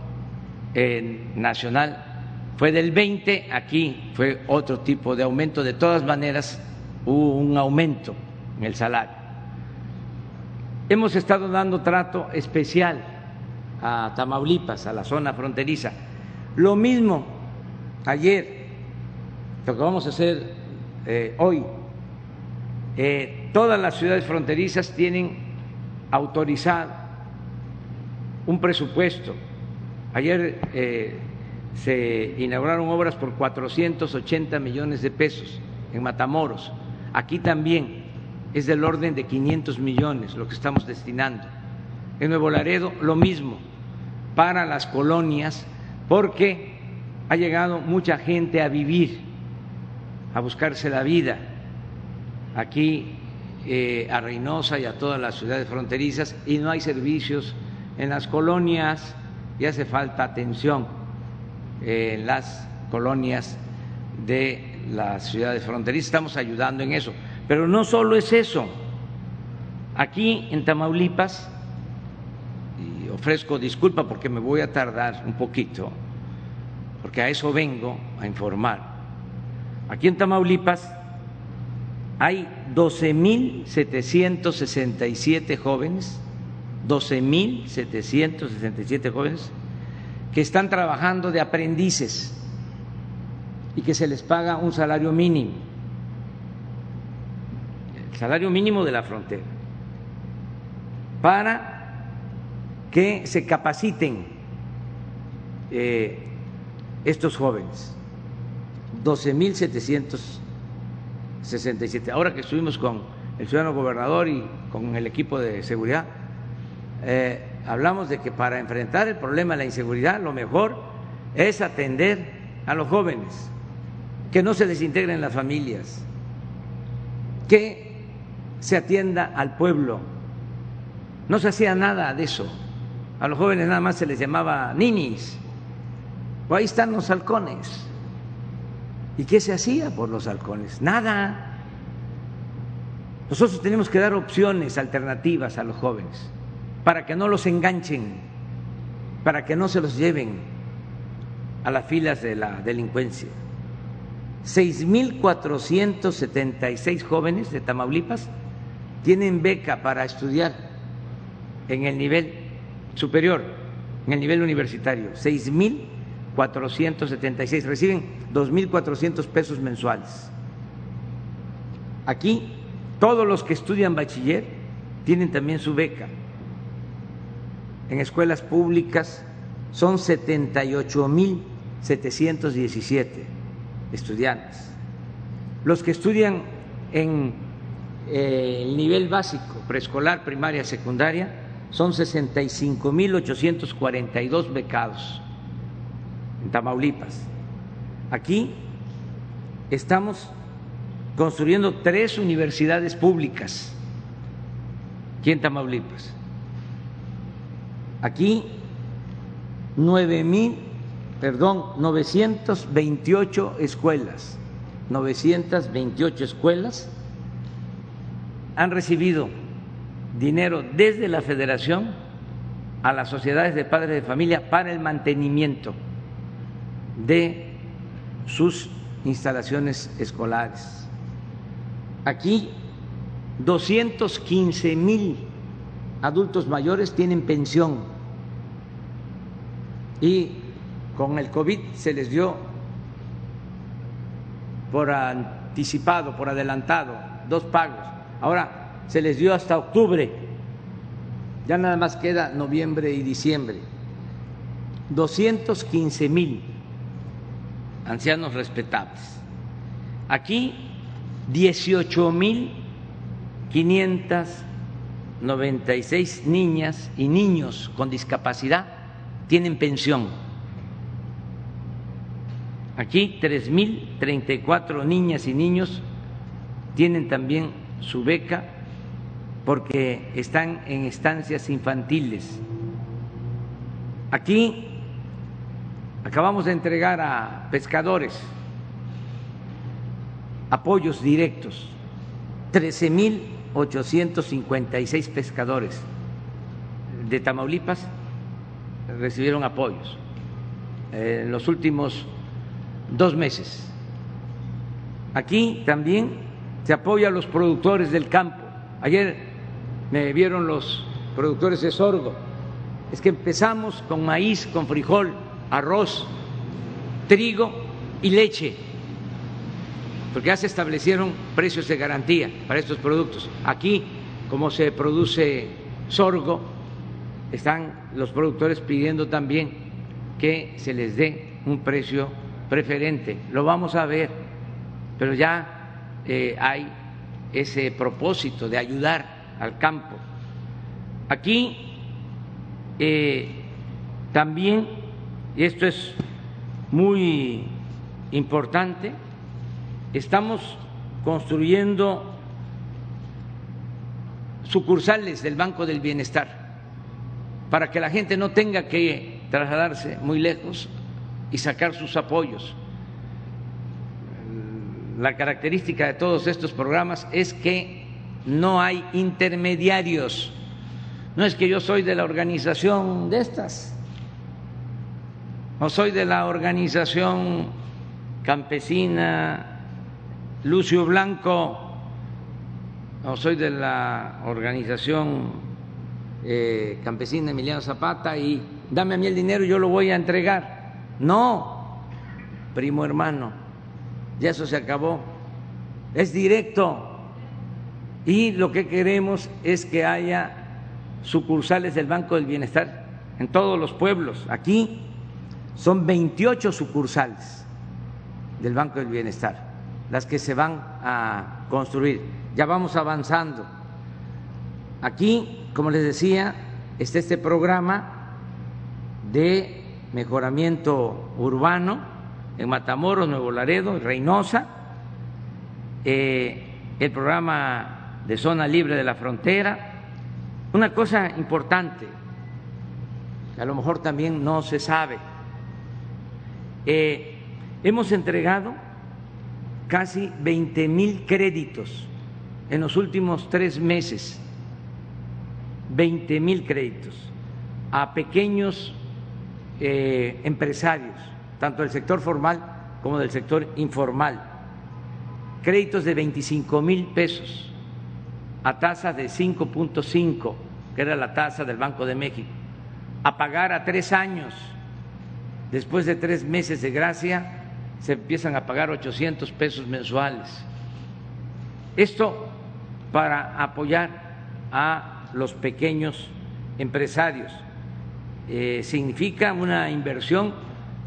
nacional fue del 20, aquí fue otro tipo de aumento. De todas maneras, hubo un aumento en el salario. Hemos estado dando trato especial a Tamaulipas, a la zona fronteriza. Lo mismo ayer, lo que vamos a hacer eh, hoy. Eh, todas las ciudades fronterizas tienen autorizado un presupuesto. Ayer eh, se inauguraron obras por 480 millones de pesos en Matamoros. Aquí también es del orden de 500 millones lo que estamos destinando. En Nuevo Laredo lo mismo para las colonias porque ha llegado mucha gente a vivir, a buscarse la vida aquí eh, a Reynosa y a todas las ciudades fronterizas y no hay servicios en las colonias y hace falta atención en las colonias de las ciudades fronterizas. Estamos ayudando en eso. Pero no solo es eso. Aquí en Tamaulipas, y ofrezco disculpa porque me voy a tardar un poquito, porque a eso vengo a informar. Aquí en Tamaulipas hay 12.767 jóvenes, 12.767 jóvenes que están trabajando de aprendices y que se les paga un salario mínimo. Salario mínimo de la frontera, para que se capaciten eh, estos jóvenes, 12.767. Ahora que estuvimos con el ciudadano gobernador y con el equipo de seguridad, eh, hablamos de que para enfrentar el problema de la inseguridad lo mejor es atender a los jóvenes, que no se desintegren las familias, que se atienda al pueblo. No se hacía nada de eso. A los jóvenes nada más se les llamaba ninis. O ahí están los halcones. ¿Y qué se hacía por los halcones? Nada. Nosotros tenemos que dar opciones alternativas a los jóvenes para que no los enganchen, para que no se los lleven a las filas de la delincuencia. 6.476 jóvenes de Tamaulipas tienen beca para estudiar en el nivel superior, en el nivel universitario, 6.476, reciben 2.400 pesos mensuales. Aquí todos los que estudian bachiller tienen también su beca. En escuelas públicas son 78.717 estudiantes. Los que estudian en eh, el nivel básico, preescolar, primaria, secundaria, son 65.842 becados en Tamaulipas. Aquí estamos construyendo tres universidades públicas aquí en Tamaulipas. Aquí nueve mil, perdón, 928 escuelas, 928 escuelas han recibido dinero desde la federación a las sociedades de padres de familia para el mantenimiento de sus instalaciones escolares. Aquí 215 mil adultos mayores tienen pensión y con el COVID se les dio por anticipado, por adelantado, dos pagos. Ahora se les dio hasta octubre, ya nada más queda noviembre y diciembre. 215 mil ancianos respetables. Aquí 18 mil 596 niñas y niños con discapacidad tienen pensión. Aquí 3.034 niñas y niños tienen también su beca porque están en estancias infantiles. Aquí acabamos de entregar a pescadores apoyos directos, 13.856 pescadores de Tamaulipas recibieron apoyos en los últimos dos meses. Aquí también se apoya a los productores del campo. Ayer me vieron los productores de sorgo. Es que empezamos con maíz, con frijol, arroz, trigo y leche, porque ya se establecieron precios de garantía para estos productos. Aquí, como se produce sorgo, están los productores pidiendo también que se les dé un precio preferente. Lo vamos a ver, pero ya eh, hay ese propósito de ayudar al campo. Aquí eh, también, y esto es muy importante, estamos construyendo sucursales del Banco del Bienestar para que la gente no tenga que trasladarse muy lejos y sacar sus apoyos. La característica de todos estos programas es que no hay intermediarios. No es que yo soy de la organización de estas, o soy de la organización campesina Lucio Blanco, o soy de la organización eh, campesina Emiliano Zapata y dame a mí el dinero y yo lo voy a entregar. No, primo hermano, ya eso se acabó. Es directo. Y lo que queremos es que haya sucursales del Banco del Bienestar en todos los pueblos. Aquí son 28 sucursales del Banco del Bienestar las que se van a construir. Ya vamos avanzando. Aquí, como les decía, está este programa de mejoramiento urbano en Matamoros, Nuevo Laredo, Reynosa, eh, el programa de zona libre de la frontera. Una cosa importante, que a lo mejor también no se sabe, eh, hemos entregado casi 20 mil créditos en los últimos tres meses, 20 mil créditos a pequeños eh, empresarios, tanto del sector formal como del sector informal, créditos de 25 mil pesos a tasa de 5.5, que era la tasa del Banco de México, a pagar a tres años, después de tres meses de gracia, se empiezan a pagar 800 pesos mensuales. Esto para apoyar a los pequeños empresarios. Eh, significa una inversión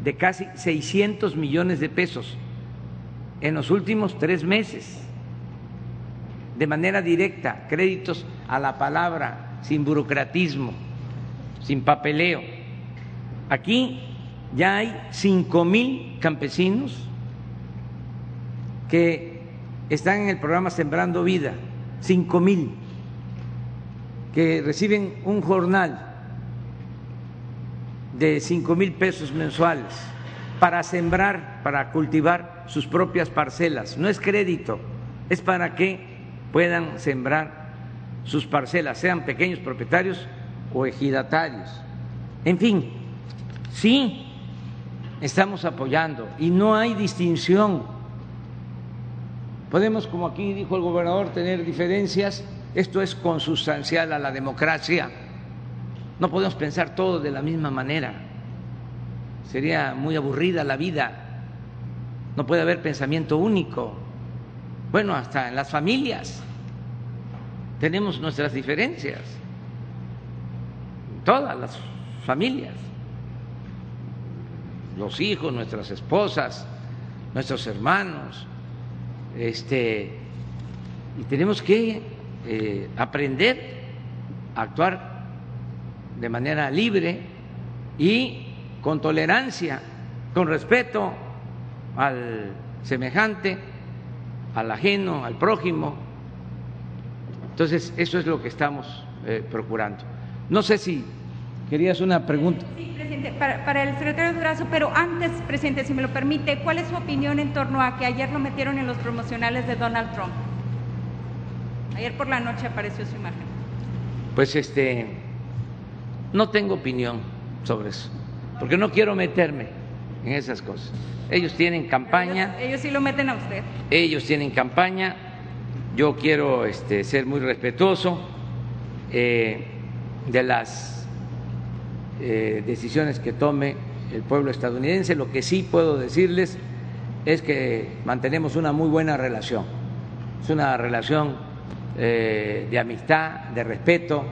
de casi 600 millones de pesos en los últimos tres meses, de manera directa, créditos a la palabra, sin burocratismo, sin papeleo. Aquí ya hay cinco mil campesinos que están en el programa Sembrando Vida, cinco mil que reciben un jornal de cinco mil pesos mensuales para sembrar, para cultivar sus propias parcelas. No es crédito, es para que puedan sembrar sus parcelas, sean pequeños propietarios o ejidatarios. En fin, sí estamos apoyando y no hay distinción. Podemos, como aquí dijo el gobernador, tener diferencias, esto es consustancial a la democracia no podemos pensar todo de la misma manera. Sería muy aburrida la vida. no puede haber pensamiento único. Bueno, hasta en las familias tenemos nuestras diferencias, todas las familias, los hijos, nuestras esposas, nuestros hermanos, este, y tenemos que eh, aprender a actuar de manera libre y con tolerancia, con respeto al semejante, al ajeno, al prójimo. Entonces, eso es lo que estamos eh, procurando. No sé si querías una pregunta. Sí, presidente, para, para, el secretario Durazo, pero antes, presidente, si me lo permite, ¿cuál es su opinión en torno a que ayer lo metieron en los promocionales de Donald Trump? Ayer por la noche apareció su imagen. Pues este, no tengo opinión sobre eso, porque no quiero meterme en esas cosas. Ellos tienen campaña. Ellos, ellos sí lo meten a usted. Ellos tienen campaña. Yo quiero este, ser muy respetuoso eh, de las eh, decisiones que tome el pueblo estadounidense. Lo que sí puedo decirles es que mantenemos una muy buena relación. Es una relación eh, de amistad, de respeto.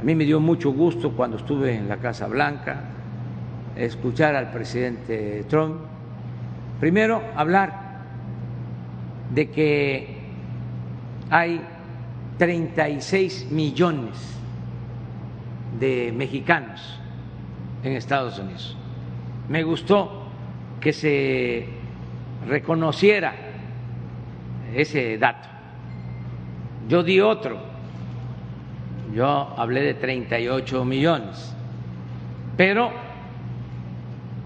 A mí me dio mucho gusto cuando estuve en la Casa Blanca escuchar al presidente Trump. Primero, hablar de que hay 36 millones de mexicanos en Estados Unidos. Me gustó que se reconociera ese dato. Yo di otro, yo hablé de 38 millones, pero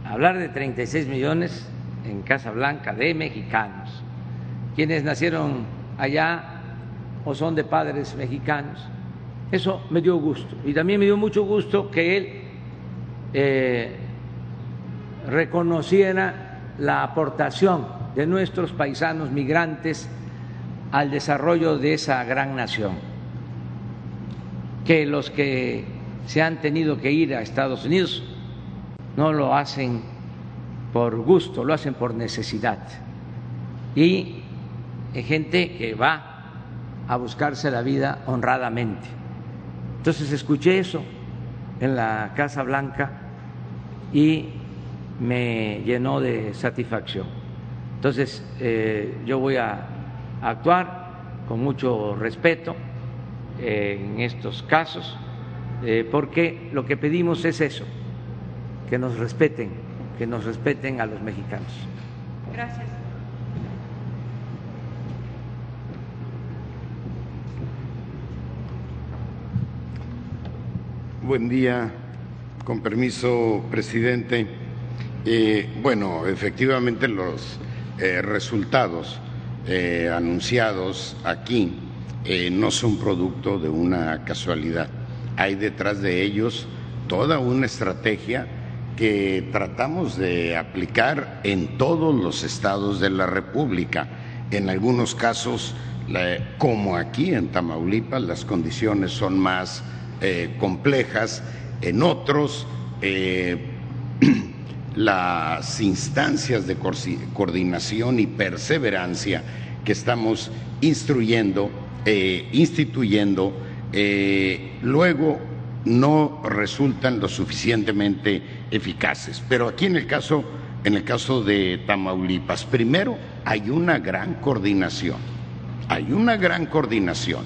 hablar de 36 millones en Casa Blanca de mexicanos, quienes nacieron allá o son de padres mexicanos, eso me dio gusto. Y también me dio mucho gusto que él eh, reconociera la aportación de nuestros paisanos migrantes al desarrollo de esa gran nación, que los que se han tenido que ir a Estados Unidos no lo hacen por gusto, lo hacen por necesidad. Y hay gente que va a buscarse la vida honradamente. Entonces escuché eso en la Casa Blanca y me llenó de satisfacción. Entonces eh, yo voy a actuar con mucho respeto eh, en estos casos, eh, porque lo que pedimos es eso, que nos respeten, que nos respeten a los mexicanos. Gracias. Buen día, con permiso, presidente. Eh, bueno, efectivamente los eh, resultados eh, anunciados aquí eh, no son producto de una casualidad. Hay detrás de ellos toda una estrategia que tratamos de aplicar en todos los estados de la República. En algunos casos, como aquí en Tamaulipas, las condiciones son más eh, complejas, en otros las instancias de coordinación y perseverancia que estamos instruyendo, eh, instituyendo, eh, luego no resultan lo suficientemente eficaces. Pero aquí en el caso, en el caso de Tamaulipas, primero hay una gran coordinación, hay una gran coordinación.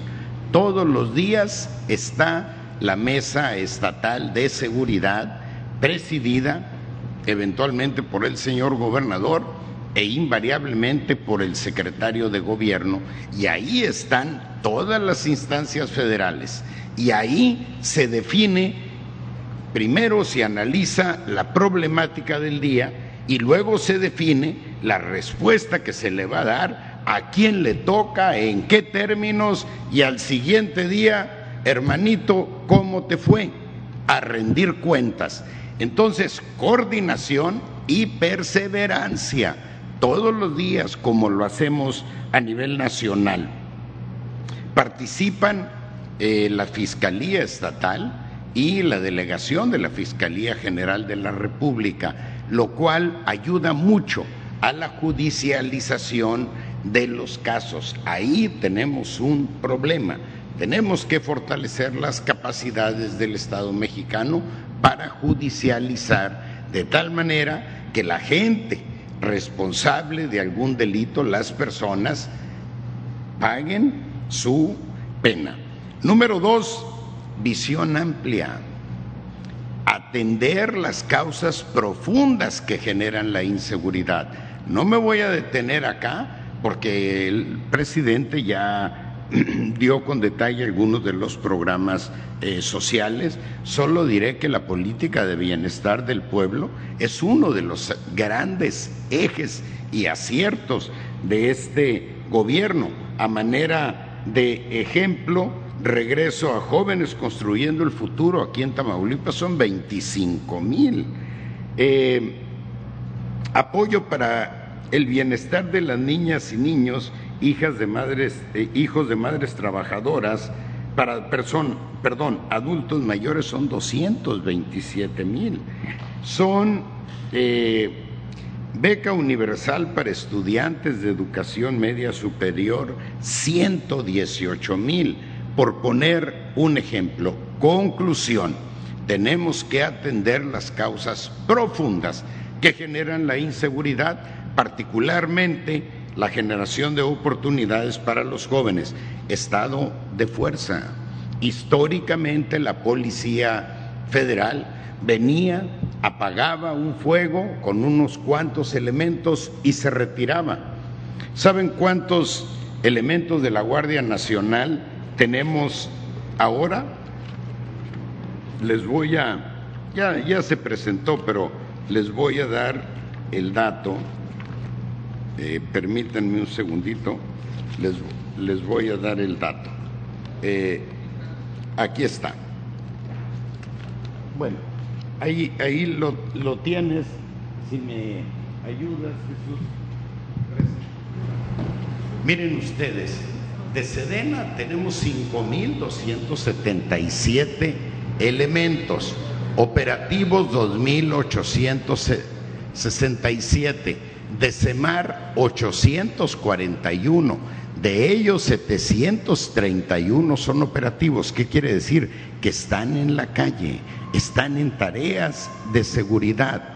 Todos los días está la mesa estatal de seguridad presidida eventualmente por el señor gobernador e invariablemente por el secretario de gobierno, y ahí están todas las instancias federales, y ahí se define, primero se analiza la problemática del día y luego se define la respuesta que se le va a dar, a quién le toca, en qué términos, y al siguiente día, hermanito, ¿cómo te fue? A rendir cuentas. Entonces, coordinación y perseverancia todos los días como lo hacemos a nivel nacional. Participan eh, la Fiscalía Estatal y la delegación de la Fiscalía General de la República, lo cual ayuda mucho a la judicialización de los casos. Ahí tenemos un problema. Tenemos que fortalecer las capacidades del Estado mexicano para judicializar de tal manera que la gente responsable de algún delito, las personas, paguen su pena. Número dos, visión amplia. Atender las causas profundas que generan la inseguridad. No me voy a detener acá porque el presidente ya dio con detalle algunos de los programas eh, sociales. Solo diré que la política de bienestar del pueblo es uno de los grandes ejes y aciertos de este gobierno. A manera de ejemplo, regreso a jóvenes construyendo el futuro aquí en Tamaulipas son 25 mil. Eh, apoyo para el bienestar de las niñas y niños hijas de madres, eh, hijos de madres trabajadoras, para person, perdón, adultos mayores son 227 mil. Son eh, beca universal para estudiantes de educación media superior, 118 mil. Por poner un ejemplo, conclusión, tenemos que atender las causas profundas que generan la inseguridad, particularmente la generación de oportunidades para los jóvenes, estado de fuerza. Históricamente la Policía Federal venía, apagaba un fuego con unos cuantos elementos y se retiraba. ¿Saben cuántos elementos de la Guardia Nacional tenemos ahora? Les voy a, ya, ya se presentó, pero les voy a dar el dato eh, permítanme un segundito, les, les, voy a dar el dato. Eh, aquí está. Bueno, ahí, ahí lo, lo tienes, si me ayudas, Jesús. Miren ustedes, de Sedena tenemos 5.277 elementos, operativos 2.867 de CEMAR 841, de ellos 731 son operativos. ¿Qué quiere decir? Que están en la calle, están en tareas de seguridad.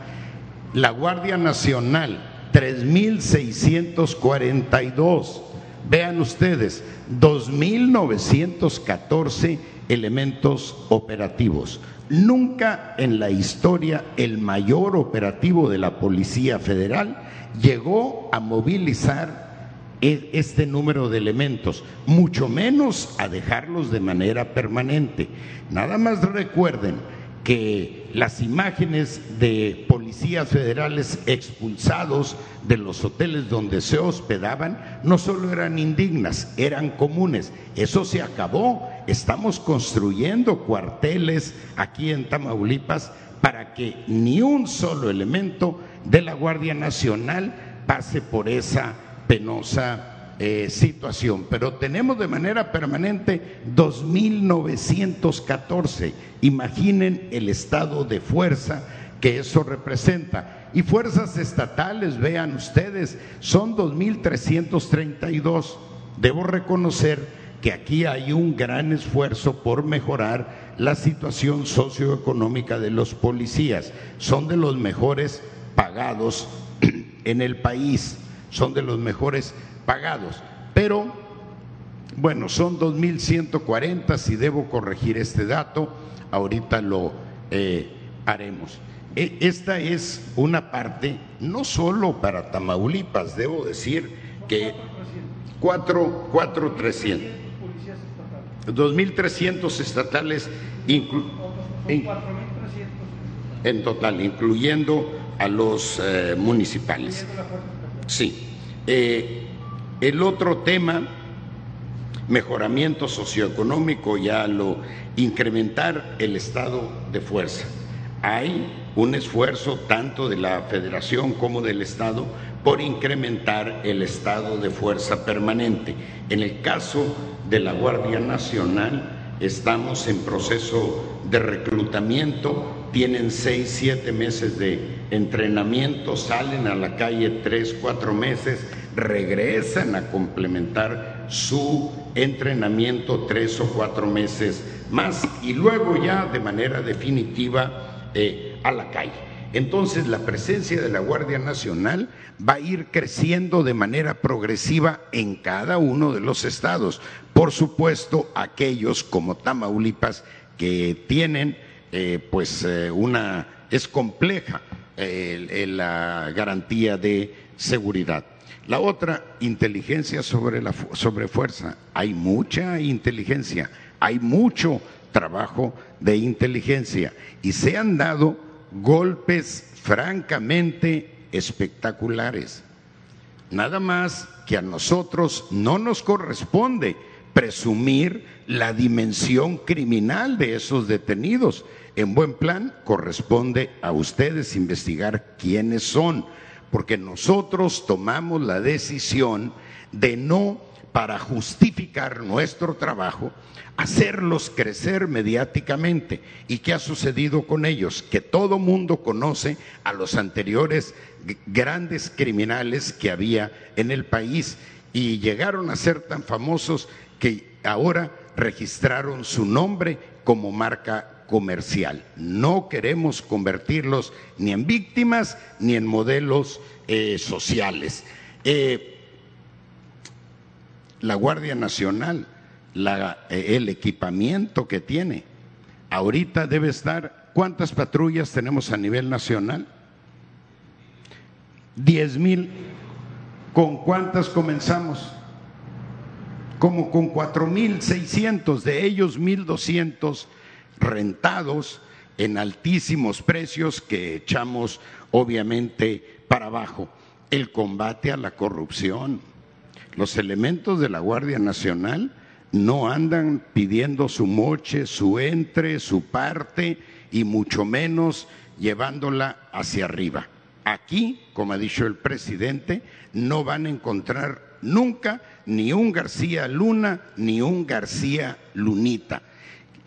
La Guardia Nacional, 3.642. Vean ustedes, 2.914 elementos operativos. Nunca en la historia el mayor operativo de la Policía Federal llegó a movilizar e, este número de elementos, mucho menos a dejarlos de manera permanente. Nada más recuerden que las imágenes de policías federales expulsados de los hoteles donde se hospedaban no solo eran indignas, eran comunes. Eso se acabó. Estamos construyendo cuarteles aquí en Tamaulipas para que ni un solo elemento de la Guardia Nacional pase por esa penosa eh, situación. Pero tenemos de manera permanente 2.914. Imaginen el estado de fuerza que eso representa. Y fuerzas estatales, vean ustedes, son 2.332. Debo reconocer que aquí hay un gran esfuerzo por mejorar la situación socioeconómica de los policías. Son de los mejores pagados en el país, son de los mejores pagados. Pero, bueno, son 2.140, si debo corregir este dato, ahorita lo eh, haremos. E, esta es una parte, no solo para Tamaulipas, debo decir que 4, 4 300. 2.300 estatales en total, incluyendo a los eh, municipales. Sí. Eh, el otro tema, mejoramiento socioeconómico, ya lo incrementar el estado de fuerza. Hay un esfuerzo tanto de la federación como del estado por incrementar el estado de fuerza permanente. En el caso de la Guardia Nacional, estamos en proceso de reclutamiento, tienen seis, siete meses de entrenamiento, salen a la calle tres, cuatro meses, regresan a complementar su entrenamiento tres o cuatro meses más y luego ya de manera definitiva eh, a la calle. Entonces la presencia de la Guardia Nacional va a ir creciendo de manera progresiva en cada uno de los estados. Por supuesto, aquellos como Tamaulipas que tienen eh, pues eh, una es compleja la garantía de seguridad. La otra, inteligencia sobre la sobre fuerza. Hay mucha inteligencia, hay mucho trabajo de inteligencia y se han dado golpes francamente espectaculares. Nada más que a nosotros no nos corresponde presumir la dimensión criminal de esos detenidos. En buen plan, corresponde a ustedes investigar quiénes son, porque nosotros tomamos la decisión de no, para justificar nuestro trabajo, hacerlos crecer mediáticamente. ¿Y qué ha sucedido con ellos? Que todo mundo conoce a los anteriores grandes criminales que había en el país y llegaron a ser tan famosos que ahora registraron su nombre como marca comercial. No queremos convertirlos ni en víctimas ni en modelos eh, sociales. Eh, la Guardia Nacional eh, el equipamiento que tiene. Ahorita debe estar, ¿cuántas patrullas tenemos a nivel nacional? Diez mil. ¿Con cuántas comenzamos? Como con cuatro mil seiscientos, de ellos mil doscientos rentados en altísimos precios que echamos obviamente para abajo. El combate a la corrupción. Los elementos de la Guardia Nacional no andan pidiendo su moche, su entre, su parte y mucho menos llevándola hacia arriba. Aquí, como ha dicho el presidente, no van a encontrar nunca ni un García Luna ni un García Lunita.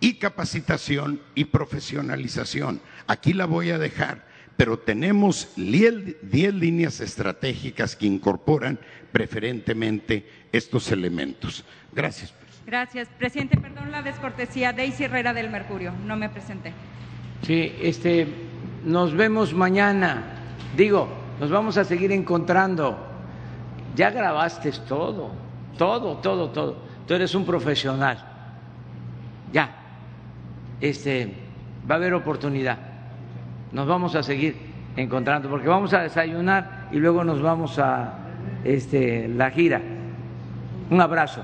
Y capacitación y profesionalización. Aquí la voy a dejar, pero tenemos 10 líneas estratégicas que incorporan preferentemente estos elementos. Gracias. Gracias. Presidente, perdón la descortesía. Daisy Herrera del Mercurio. No me presenté. Sí, este, nos vemos mañana. Digo, nos vamos a seguir encontrando. Ya grabaste todo, todo, todo, todo. Tú eres un profesional. Ya. Este, va a haber oportunidad. Nos vamos a seguir encontrando porque vamos a desayunar y luego nos vamos a este, la gira. Un abrazo.